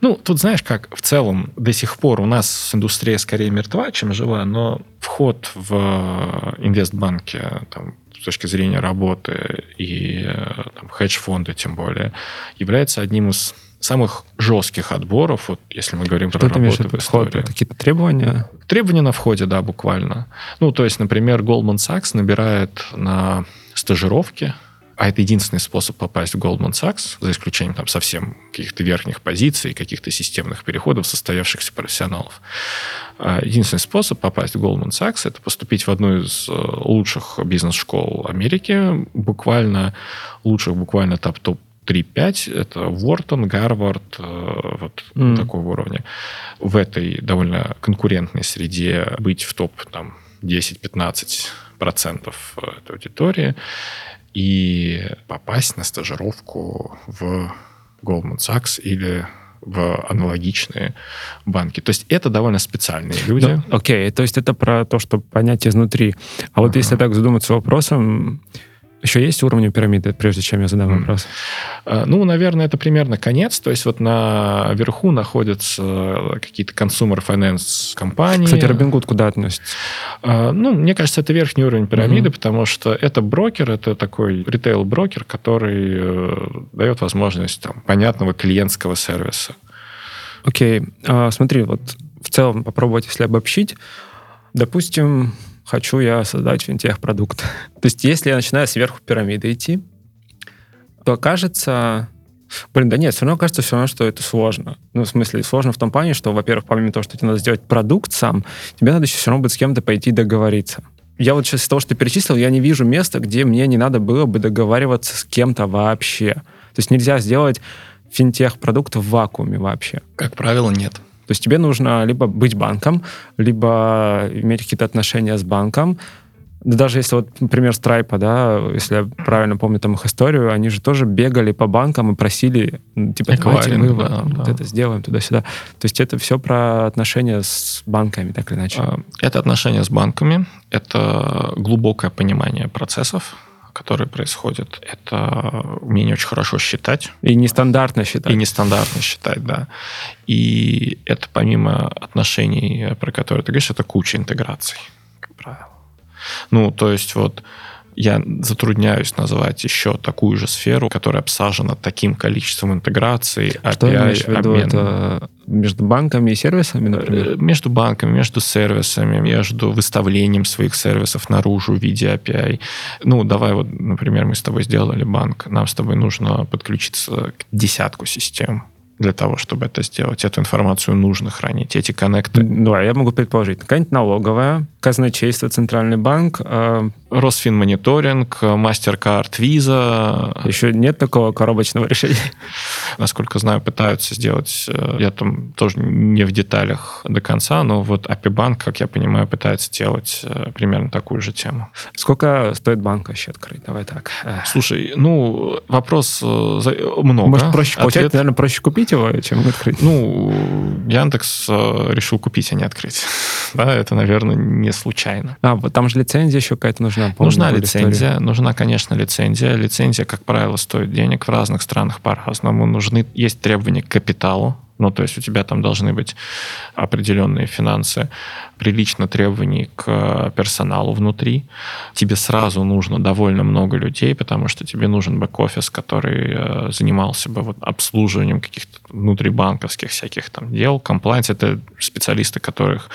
Speaker 1: Ну, тут знаешь как, в целом до сих пор у нас индустрия скорее мертва, чем жива, но вход в инвестбанки там, с точки зрения работы и там, хедж-фонды тем более, является одним из самых жестких отборов, вот если мы говорим
Speaker 2: Что
Speaker 1: про работу
Speaker 2: в истории. Какие-то требования?
Speaker 1: Требования на входе, да, буквально. Ну, то есть, например, Goldman Sachs набирает на стажировки а это единственный способ попасть в Goldman Sachs, за исключением там совсем каких-то верхних позиций, каких-то системных переходов состоявшихся профессионалов. А единственный способ попасть в Goldman Sachs – это поступить в одну из э, лучших бизнес-школ Америки, буквально лучших, буквально топ-топ 3-5, это Вортон, Гарвард, э, вот mm. такого уровня. В этой довольно конкурентной среде быть в топ там, 10-15 процентов этой аудитории и попасть на стажировку в Goldman Sachs или в аналогичные банки. То есть это довольно специальные люди.
Speaker 2: Ну, окей, okay. то есть это про то, что понять изнутри. А вот uh-huh. если так задуматься вопросом, еще есть уровни пирамиды, прежде чем я задам mm. вопрос?
Speaker 1: А, ну, наверное, это примерно конец. То есть вот на верху находятся какие-то consumer finance компании.
Speaker 2: Кстати, Robinhood куда относится?
Speaker 1: А, ну, мне кажется, это верхний уровень пирамиды, mm-hmm. потому что это брокер, это такой ритейл-брокер, который э, дает возможность там, понятного клиентского сервиса.
Speaker 2: Окей. Okay. А, смотри, вот в целом попробовать, если обобщить, допустим, хочу я создать финтех-продукт. То есть если я начинаю сверху пирамиды идти, то кажется... Блин, да нет, все равно кажется все равно, что это сложно. Ну, в смысле, сложно в том плане, что, во-первых, помимо того, что тебе надо сделать продукт сам, тебе надо еще все равно будет с кем-то пойти договориться. Я вот сейчас из того, что перечислил, я не вижу места, где мне не надо было бы договариваться с кем-то вообще. То есть нельзя сделать финтех-продукт в вакууме вообще.
Speaker 1: Как правило, нет.
Speaker 2: То есть тебе нужно либо быть банком, либо иметь какие-то отношения с банком. даже если вот, например, Stripe, да, если я правильно помню там их историю, они же тоже бегали по банкам и просили, типа, давайте мы да, вот, да. это сделаем туда-сюда. То есть это все про отношения с банками, так или иначе. А,
Speaker 1: это отношения с банками, это глубокое понимание процессов, которые происходят, это умение очень хорошо считать.
Speaker 2: И нестандартно считать.
Speaker 1: И нестандартно считать, да. И это помимо отношений, про которые ты говоришь, это куча интеграций, как правило. Ну, то есть вот я затрудняюсь назвать еще такую же сферу, которая обсажена таким количеством интеграций,
Speaker 2: Что API, имеешь в виду? Обмен. Это между банками и сервисами, например? Э,
Speaker 1: между банками, между сервисами, между выставлением своих сервисов наружу в виде API. Ну, давай вот, например, мы с тобой сделали банк, нам с тобой нужно подключиться к десятку систем для того, чтобы это сделать. Эту информацию нужно хранить, эти коннекты.
Speaker 2: Да, я могу предположить. Какая-нибудь налоговая, казначейство, центральный банк. Э...
Speaker 1: Росфинмониторинг, MasterCard, Visa.
Speaker 2: Еще нет такого коробочного решения?
Speaker 1: Насколько знаю, пытаются сделать. Э, я там тоже не в деталях до конца, но вот API банк, как я понимаю, пытается делать э, примерно такую же тему.
Speaker 2: Сколько стоит банк вообще открыть? Давай так.
Speaker 1: Слушай, ну, вопрос много.
Speaker 2: Может, проще, Ответ... получается, наверное, проще купить его, чем открыть?
Speaker 1: Ну, Яндекс э, решил купить, а не открыть. да, это, наверное, не случайно.
Speaker 2: А, там же лицензия еще какая-то нужна.
Speaker 1: Нужна лицензия, историю. нужна, конечно, лицензия. Лицензия, как правило, стоит денег в разных странах по-разному. Нужны, есть требования к капиталу Ну, то есть у тебя там должны быть определенные финансы, прилично требований к персоналу внутри. Тебе сразу нужно довольно много людей, потому что тебе нужен бэк-офис, который э, занимался бы вот обслуживанием каких-то внутрибанковских всяких там дел. Compliance — это специалисты, которых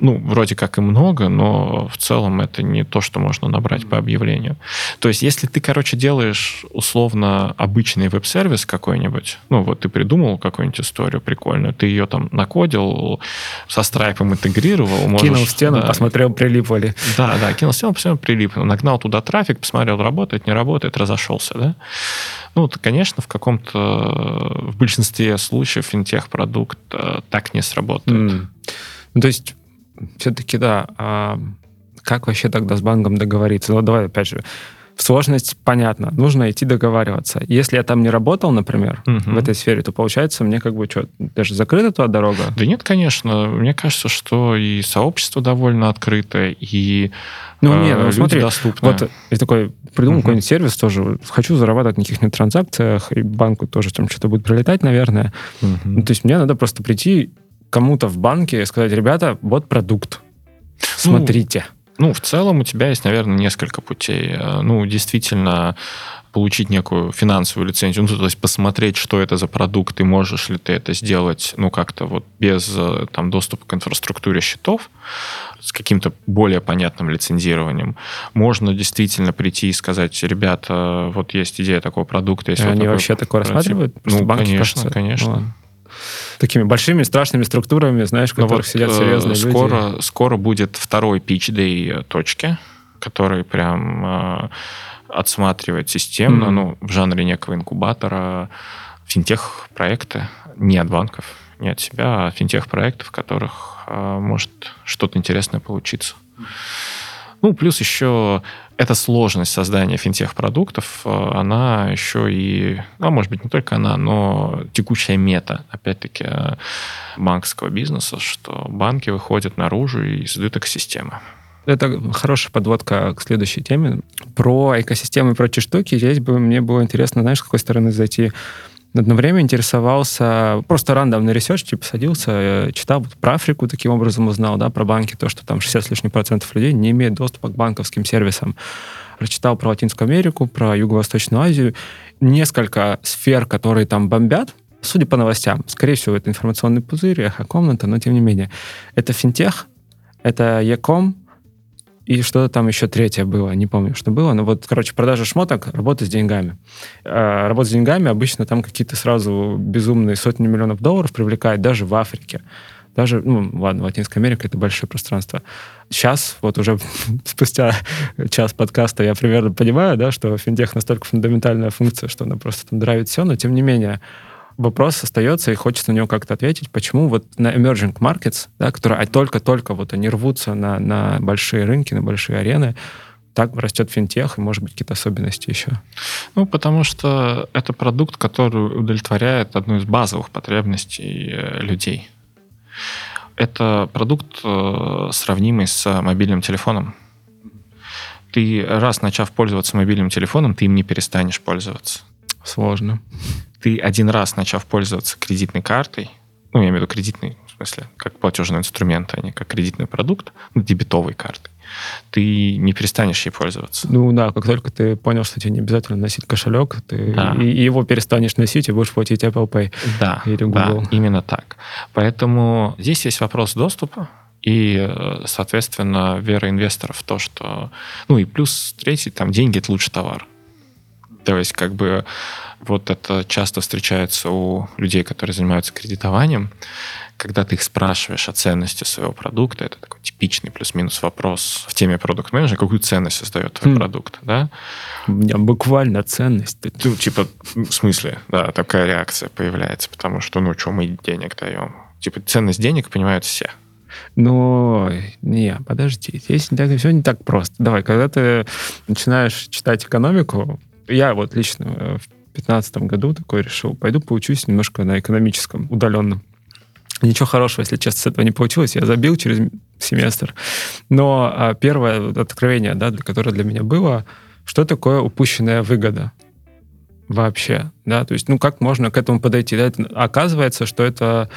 Speaker 1: ну, вроде как и много, но в целом это не то, что можно набрать по объявлению. То есть, если ты, короче, делаешь условно обычный веб-сервис какой-нибудь, ну, вот ты придумал какую-нибудь историю прикольную, ты ее там накодил, со страйпом интегрировал.
Speaker 2: Можешь, кинул стену, да, посмотрел, прилипло ли.
Speaker 1: Да, да, кинул стену, посмотрел, прилипло. Нагнал туда трафик, посмотрел, работает, не работает, разошелся, да? Ну, конечно, в каком-то, в большинстве случаев финтех-продукт э, так не сработает. Mm.
Speaker 2: Ну, то есть все-таки, да, а как вообще тогда с банком договориться? Ну, давай, опять же, сложность понятно, нужно идти договариваться. Если я там не работал, например, угу. в этой сфере, то получается мне как бы что, даже закрыта туда дорога?
Speaker 1: Да нет, конечно. Мне кажется, что и сообщество довольно открытое, и
Speaker 2: ну, э, нет, ну, смотри, доступны. Вот я такой придумал uh какой-нибудь сервис тоже, хочу зарабатывать на каких-нибудь транзакциях, и банку тоже там что-то будет прилетать, наверное. uh Ну, то есть мне надо просто прийти кому-то в банке и сказать, ребята, вот продукт, смотрите.
Speaker 1: Ну, ну, в целом у тебя есть, наверное, несколько путей. Э, ну, действительно, получить некую финансовую лицензию, ну, то есть посмотреть, что это за продукт, и можешь ли ты это сделать, ну, как-то вот без э, там доступа к инфраструктуре счетов, с каким-то более понятным лицензированием. Можно действительно прийти и сказать, ребята, вот есть идея такого продукта. Есть
Speaker 2: и
Speaker 1: вот
Speaker 2: они такой вообще такое рассматривают?
Speaker 1: Ну, конечно, кажется, конечно. Ну,
Speaker 2: такими большими страшными структурами, знаешь, в ну которых вот, сидят серьезные
Speaker 1: скоро, люди. Скоро будет второй pitch day точки, который прям э, отсматривает системно, mm-hmm. ну, в жанре некого инкубатора, финтех-проекты, не от банков, не от себя, а финтех-проектов, в которых э, может что-то интересное получиться. Ну, плюс еще эта сложность создания финтех-продуктов, э, она еще и, а может быть, не только она, но текущая мета, опять-таки, э, банковского бизнеса, что банки выходят наружу и создают экосистемы.
Speaker 2: Это хорошая подводка к следующей теме. Про экосистемы и прочие штуки. Здесь бы мне было интересно, знаешь, с какой стороны зайти одно время интересовался, просто рандомный research, типа садился, э, читал про Африку, таким образом узнал, да, про банки, то, что там 60 с лишним процентов людей не имеет доступа к банковским сервисам. Прочитал про Латинскую Америку, про Юго-Восточную Азию. Несколько сфер, которые там бомбят, судя по новостям, скорее всего, это информационный пузырь, эхо-комната, но тем не менее. Это финтех, это Яком, и что-то там еще третье было, не помню, что было. Но вот, короче, продажа шмоток, работа с деньгами. А, работа с деньгами обычно там какие-то сразу безумные сотни миллионов долларов привлекает даже в Африке. Даже, ну, ладно, Латинская Америка — это большое пространство. Сейчас, вот уже спустя час подкаста, я примерно понимаю, да, что финтех настолько фундаментальная функция, что она просто там драйвит все, но тем не менее, вопрос остается, и хочется на него как-то ответить, почему вот на emerging markets, да, которые только-только вот они рвутся на, на большие рынки, на большие арены, так растет финтех, и, может быть, какие-то особенности еще?
Speaker 1: Ну, потому что это продукт, который удовлетворяет одну из базовых потребностей э, людей. Это продукт, э, сравнимый с мобильным телефоном. Ты раз начав пользоваться мобильным телефоном, ты им не перестанешь пользоваться.
Speaker 2: Сложно
Speaker 1: ты один раз, начав пользоваться кредитной картой, ну, я имею в виду кредитный, в смысле, как платежный инструмент, а не как кредитный продукт, ну, дебетовой картой, ты не перестанешь ей пользоваться.
Speaker 2: Ну да, как только ты понял, что тебе не обязательно носить кошелек, ты да. и его перестанешь носить и будешь платить Apple Pay
Speaker 1: да, или Google. Да, именно так. Поэтому здесь есть вопрос доступа, и, соответственно, вера инвесторов в то, что... Ну и плюс третий, там, деньги — это лучший товар. То есть, как бы, вот это часто встречается у людей, которые занимаются кредитованием, когда ты их спрашиваешь о ценности своего продукта, это такой типичный плюс-минус вопрос в теме продукт менеджера какую ценность создает твой mm. продукт, да?
Speaker 2: У меня буквально ценность.
Speaker 1: Ну, типа, в смысле, да, такая реакция появляется, потому что, ну, что мы денег даем? Типа, ценность денег понимают все.
Speaker 2: Но не, подожди, здесь не все не так просто. Давай, когда ты начинаешь читать экономику, я вот лично э, в 2015 году такой решил, пойду поучусь немножко на экономическом, удаленном. Ничего хорошего, если честно, с этого не получилось. Я забил через семестр. Но а, первое откровение, да, для, которое для меня было, что такое упущенная выгода. вообще, да, то есть, ну, как можно к этому подойти, да, это, оказывается, что это,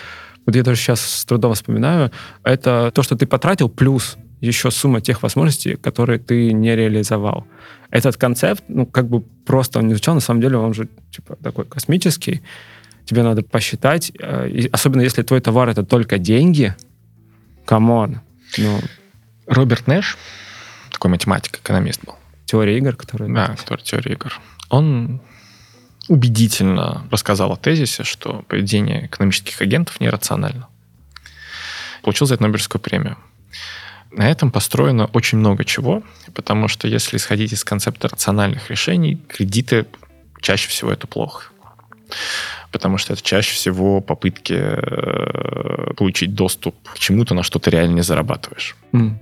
Speaker 2: вот я даже сейчас с трудом вспоминаю, это то, что ты потратил, плюс еще сумма тех возможностей, которые ты не реализовал. Этот концепт, ну, как бы просто он не звучал, на самом деле он же, типа, такой космический, тебе надо посчитать, э, и особенно если твой товар это только деньги, come on, ну...
Speaker 1: Роберт Нэш, такой математик, экономист был.
Speaker 2: Теория игр, которая...
Speaker 1: Да, который теория игр. Он убедительно рассказал о тезисе, что поведение экономических агентов нерационально. Получил за это Нобелевскую премию. На этом построено очень много чего, потому что если исходить из концепта рациональных решений, кредиты чаще всего это плохо. Потому что это чаще всего попытки э, получить доступ к чему-то, на что ты реально не зарабатываешь.
Speaker 2: Mm.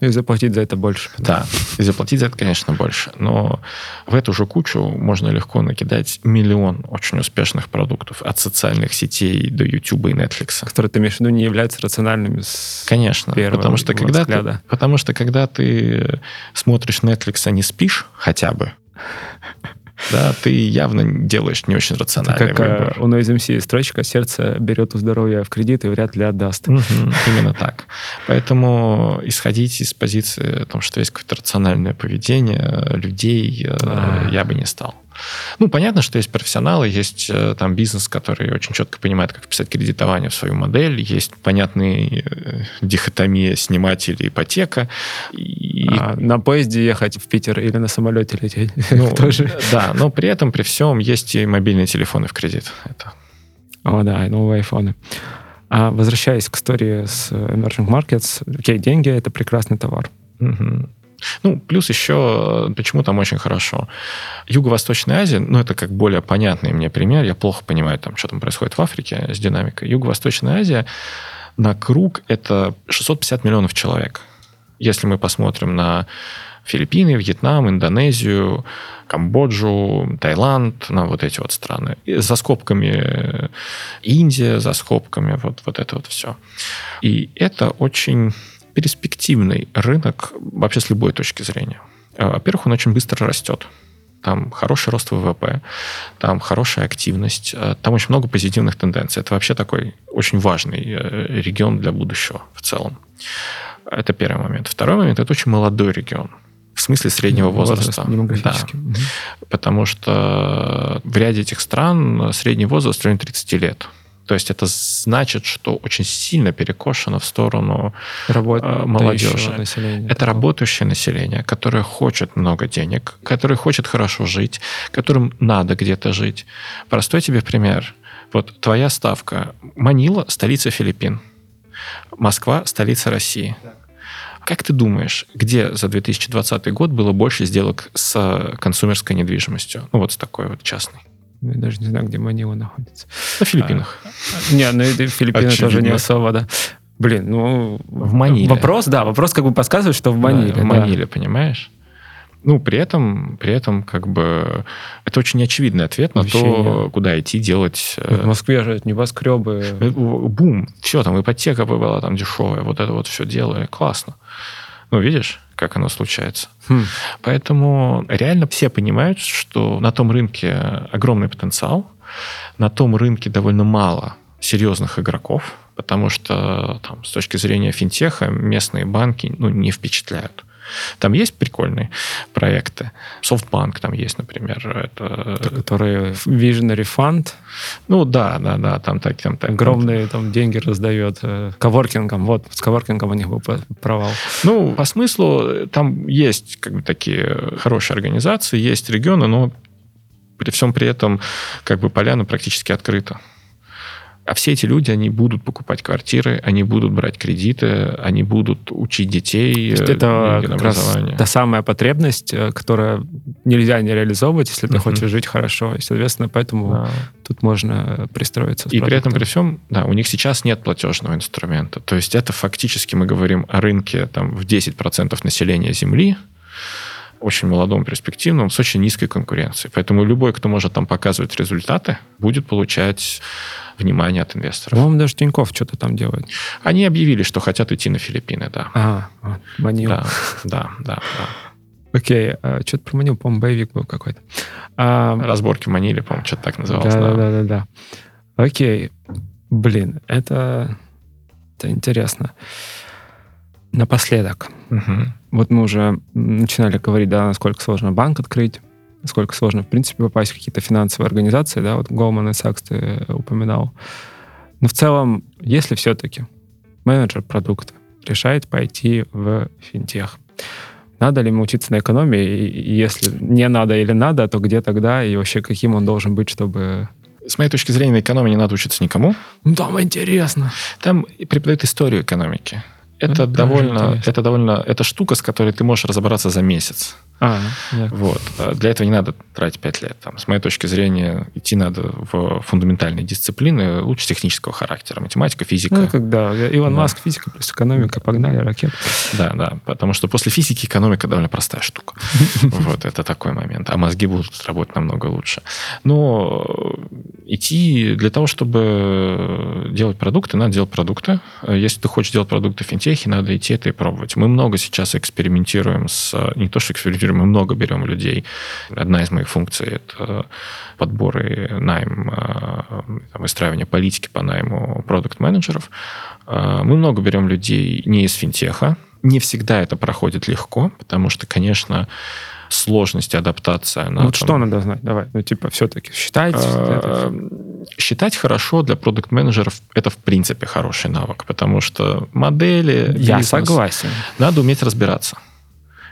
Speaker 2: И заплатить за это больше.
Speaker 1: Да, и заплатить за это, конечно, больше. Но в эту же кучу можно легко накидать миллион очень успешных продуктов. От социальных сетей до YouTube и Netflix.
Speaker 2: Которые, ты имеешь в виду, не являются рациональными с
Speaker 1: Конечно. Потому что, когда ты, потому что когда ты смотришь Netflix, а не спишь хотя бы, да, ты явно делаешь не очень рациональный
Speaker 2: Это как э, выбор. у Noise MC строчка «Сердце берет у здоровья в кредит и вряд ли отдаст».
Speaker 1: Именно так. Поэтому исходить из позиции о том, что есть какое-то рациональное поведение людей, а. я бы не стал. Ну, понятно, что есть профессионалы, есть э, там бизнес, который очень четко понимает, как писать кредитование в свою модель, есть понятные э, дихотомия сниматель и ипотека.
Speaker 2: И... А, на поезде ехать в Питер или на самолете лететь? Ну,
Speaker 1: тоже. Да, но при этом, при всем, есть и мобильные телефоны в кредит. Это...
Speaker 2: О, да, новые айфоны. А возвращаясь к истории с Emerging Markets, окей, деньги — это прекрасный товар.
Speaker 1: Угу. Ну, плюс еще, почему там очень хорошо. Юго-Восточная Азия, ну, это как более понятный мне пример, я плохо понимаю, там, что там происходит в Африке с динамикой. Юго-Восточная Азия на круг это 650 миллионов человек. Если мы посмотрим на Филиппины, Вьетнам, Индонезию, Камбоджу, Таиланд, на вот эти вот страны. И за скобками Индия, за скобками вот, вот это вот все. И это очень перспективный рынок вообще с любой точки зрения. Э, во-первых, он очень быстро растет. Там хороший рост ВВП, там хорошая активность, э, там очень много позитивных тенденций. Это вообще такой очень важный э, регион для будущего в целом. Это первый момент. Второй момент – это очень молодой регион. В смысле среднего возраста.
Speaker 2: возраста. Демографически.
Speaker 1: Да. Угу. Потому что в ряде этих стран средний возраст в районе 30 лет. То есть это значит, что очень сильно перекошено в сторону Работающего молодежи. Населения, это такого. работающее население, которое хочет много денег, которое хочет хорошо жить, которым надо где-то жить. Простой тебе пример. Вот твоя ставка. Манила – столица Филиппин. Москва – столица России. Как ты думаешь, где за 2020 год было больше сделок с консумерской недвижимостью? Ну вот с такой вот частной.
Speaker 2: Я даже не знаю, где Манила находится.
Speaker 1: На Филиппинах.
Speaker 2: А, не, ну это Филиппины Очевидно. тоже не особо, да. Блин, ну...
Speaker 1: В Маниле.
Speaker 2: Вопрос, да, вопрос как бы подсказывает, что в Маниле. Да,
Speaker 1: в Маниле, да. понимаешь? Ну, при этом, при этом, как бы, это очень неочевидный ответ на Вообще то, куда идти делать.
Speaker 2: Э, в Москве же небоскребы. Э,
Speaker 1: бум, все, там ипотека была там дешевая, вот это вот все делали, классно. Ну, видишь, как оно случается. Хм. Поэтому реально все понимают, что на том рынке огромный потенциал, на том рынке довольно мало серьезных игроков, потому что там, с точки зрения финтеха местные банки ну, не впечатляют. Там есть прикольные проекты. SoftBank там есть, например. Это,
Speaker 2: который Visionary Fund.
Speaker 1: Ну да, да, да, там так, там так.
Speaker 2: Огромные там деньги раздает э, коворкингом. Вот, с коворкингом у них был провал.
Speaker 1: Ну, по смыслу, там есть как бы такие хорошие организации, есть регионы, но при всем при этом как бы поляна практически открыта. А все эти люди, они будут покупать квартиры, они будут брать кредиты, они будут учить детей.
Speaker 2: То это как раз та самая потребность, э, которая нельзя не реализовывать, если ты uh-huh. хочешь жить хорошо. И, соответственно, поэтому да. тут можно пристроиться.
Speaker 1: И при этом, при всем, да, у них сейчас нет платежного инструмента. То есть это фактически мы говорим о рынке там, в 10% населения Земли, очень молодом, перспективном, с очень низкой конкуренцией. Поэтому любой, кто может там показывать результаты, будет получать внимание от инвесторов.
Speaker 2: По-моему, даже Тиньков что-то там делает.
Speaker 1: Они объявили, что хотят идти на Филиппины, да.
Speaker 2: А, Манил.
Speaker 1: Да, да, да. да.
Speaker 2: Окей, а, что-то про Манил, по-моему, боевик был какой-то.
Speaker 1: А, Разборки в Маниле, по-моему, что-то так называлось.
Speaker 2: Да, да, да, да, да. Окей. Блин, это, это интересно. Напоследок. Угу. Вот мы уже начинали говорить, да, насколько сложно банк открыть, насколько сложно, в принципе, попасть в какие-то финансовые организации, да, вот Goldman Sachs ты упоминал. Но в целом, если все-таки менеджер продукта решает пойти в финтех, надо ли ему учиться на экономии, и если не надо или надо, то где тогда, и вообще каким он должен быть, чтобы
Speaker 1: с моей точки зрения, на экономии не надо учиться никому.
Speaker 2: Ну, там интересно.
Speaker 1: Там преподают историю экономики. Это, это довольно, это довольно, это штука, с которой ты можешь разобраться за месяц. А, да. Вот. А для этого не надо тратить 5 лет. Там, с моей точки зрения, идти надо в фундаментальные дисциплины, лучше технического характера. Математика, физика.
Speaker 2: Ну, когда Илон да. Маск, физика плюс экономика, погнали ракет.
Speaker 1: Да, да. Потому что после физики экономика довольно простая штука. Вот, это такой момент. А мозги будут работать намного лучше. Но идти для того, чтобы делать продукты, надо делать продукты. Если ты хочешь делать продукты в финтехе, надо идти это и пробовать. Мы много сейчас экспериментируем с... Не то, что экспериментируем, мы много берем людей. Одна из моих функций – это подбор и найм, э, там, выстраивание политики по найму продукт-менеджеров. Э, мы много берем людей не из финтеха. Не всегда это проходит легко, потому что, конечно, сложности адаптация.
Speaker 2: На, вот там... что надо знать? Давай, ну типа все-таки считать.
Speaker 1: А, считать хорошо для продукт-менеджеров это в принципе хороший навык, потому что модели...
Speaker 2: Я бизнес, согласен.
Speaker 1: Надо уметь разбираться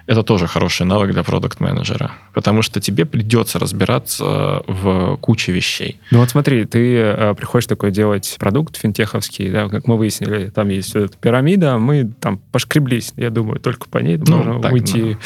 Speaker 1: это тоже хороший навык для продукт-менеджера, потому что тебе придется разбираться в куче вещей.
Speaker 2: Ну вот смотри, ты э, приходишь такой делать продукт финтеховский, да, как мы выяснили, там есть эта пирамида, мы там пошкреблись, я думаю, только по ней ну, можно так, уйти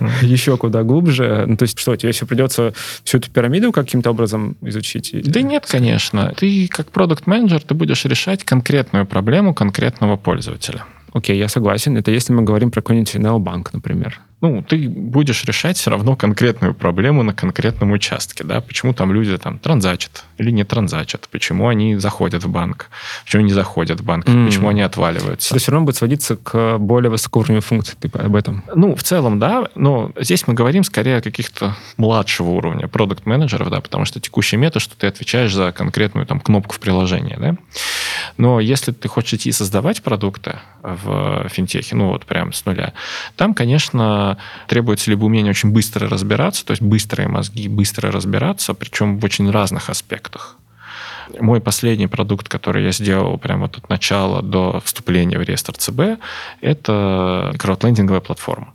Speaker 2: да. еще куда глубже. Ну, то есть что, тебе все придется всю эту пирамиду каким-то образом изучить?
Speaker 1: Да нет, конечно. Ты как продукт-менеджер, ты будешь решать конкретную проблему конкретного пользователя.
Speaker 2: Окей, я согласен. Это если мы говорим про какой-нибудь необанк, например.
Speaker 1: Ну, ты будешь решать все равно конкретную проблему на конкретном участке, да, почему там люди там транзачат или не транзачат, почему они заходят в банк, почему не заходят в банк, mm. почему они отваливаются.
Speaker 2: Это все равно будет сводиться к более высокоуровневой функции, ты об этом?
Speaker 1: Ну, в целом, да, но здесь мы говорим скорее о каких-то младшего уровня продукт-менеджеров, да, потому что текущий метод, что ты отвечаешь за конкретную там кнопку в приложении, да. Но если ты хочешь идти создавать продукты в финтехе, ну вот прям с нуля, там, конечно, требуется либо умение очень быстро разбираться, то есть быстрые мозги, быстро разбираться, причем в очень разных аспектах. Мой последний продукт, который я сделал прямо от начала до вступления в реестр ЦБ, это краудлендинговая платформа.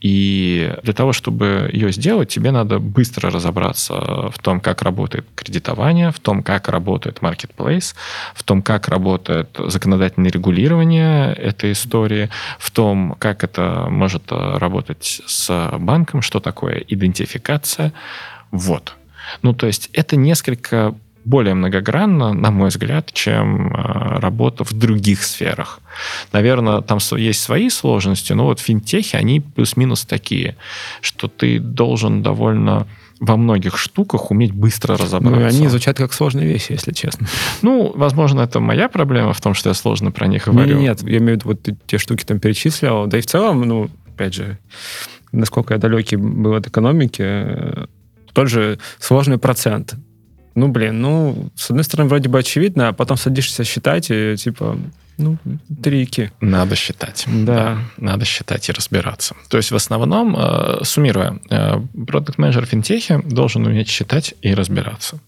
Speaker 1: И для того, чтобы ее сделать, тебе надо быстро разобраться в том, как работает кредитование, в том, как работает marketplace, в том, как работает законодательное регулирование этой истории, в том, как это может работать с банком, что такое идентификация. Вот. Ну, то есть это несколько более многогранно, на мой взгляд, чем э, работа в других сферах. Наверное, там есть свои сложности, но вот финтехи, они плюс-минус такие, что ты должен довольно во многих штуках уметь быстро разобраться. Ну,
Speaker 2: они звучат как сложные вещи, если честно.
Speaker 1: Ну, возможно, это моя проблема в том, что я сложно про них говорю.
Speaker 2: Нет, нет я имею в виду, вот ты те штуки там перечислил, да и в целом, ну, опять же, насколько я далекий был от экономики, э, тот же сложный процент ну, блин, ну, с одной стороны, вроде бы очевидно, а потом садишься считать, и типа, ну, трики.
Speaker 1: Надо считать. Да. да. Надо считать и разбираться. То есть, в основном, э, суммируя, э, продукт-менеджер финтехи должен уметь считать и разбираться.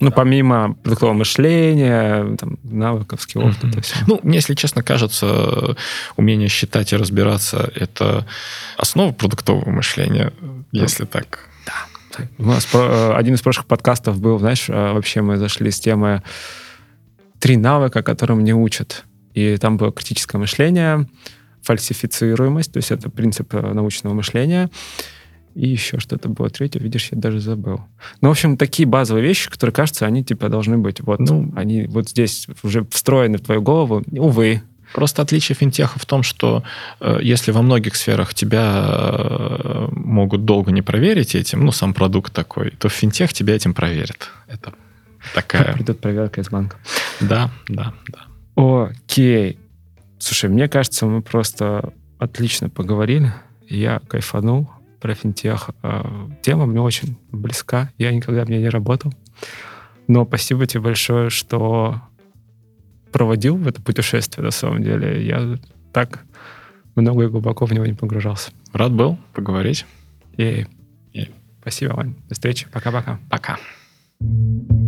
Speaker 2: Ну, помимо продуктового мышления, там, навыков, скиллов, mm-hmm. это все.
Speaker 1: Ну, мне, если честно, кажется, умение считать и разбираться – это основа продуктового мышления, если так
Speaker 2: у нас э, один из прошлых подкастов был, знаешь, э, вообще мы зашли с темы три навыка, которым не учат. И там было критическое мышление, фальсифицируемость, то есть это принцип э, научного мышления, и еще что-то было третье, видишь, я даже забыл. Ну, в общем, такие базовые вещи, которые, кажется, они, типа, должны быть вот, ну, они вот здесь уже встроены в твою голову. Увы,
Speaker 1: Просто отличие финтеха в том, что э, если во многих сферах тебя э, могут долго не проверить этим, ну, сам продукт такой, то в финтех тебя этим проверят. Это такая... Как
Speaker 2: придет проверка из банка.
Speaker 1: Да, да, да.
Speaker 2: Окей. Слушай, мне кажется, мы просто отлично поговорили. Я кайфанул. про финтех. Э, тема мне очень близка. Я никогда в ней не работал. Но спасибо тебе большое, что проводил в это путешествие, на самом деле. Я так много и глубоко в него не погружался.
Speaker 1: Рад был поговорить.
Speaker 2: И, и. Спасибо, Вань. До встречи. Пока-пока.
Speaker 1: Пока. -пока. Пока.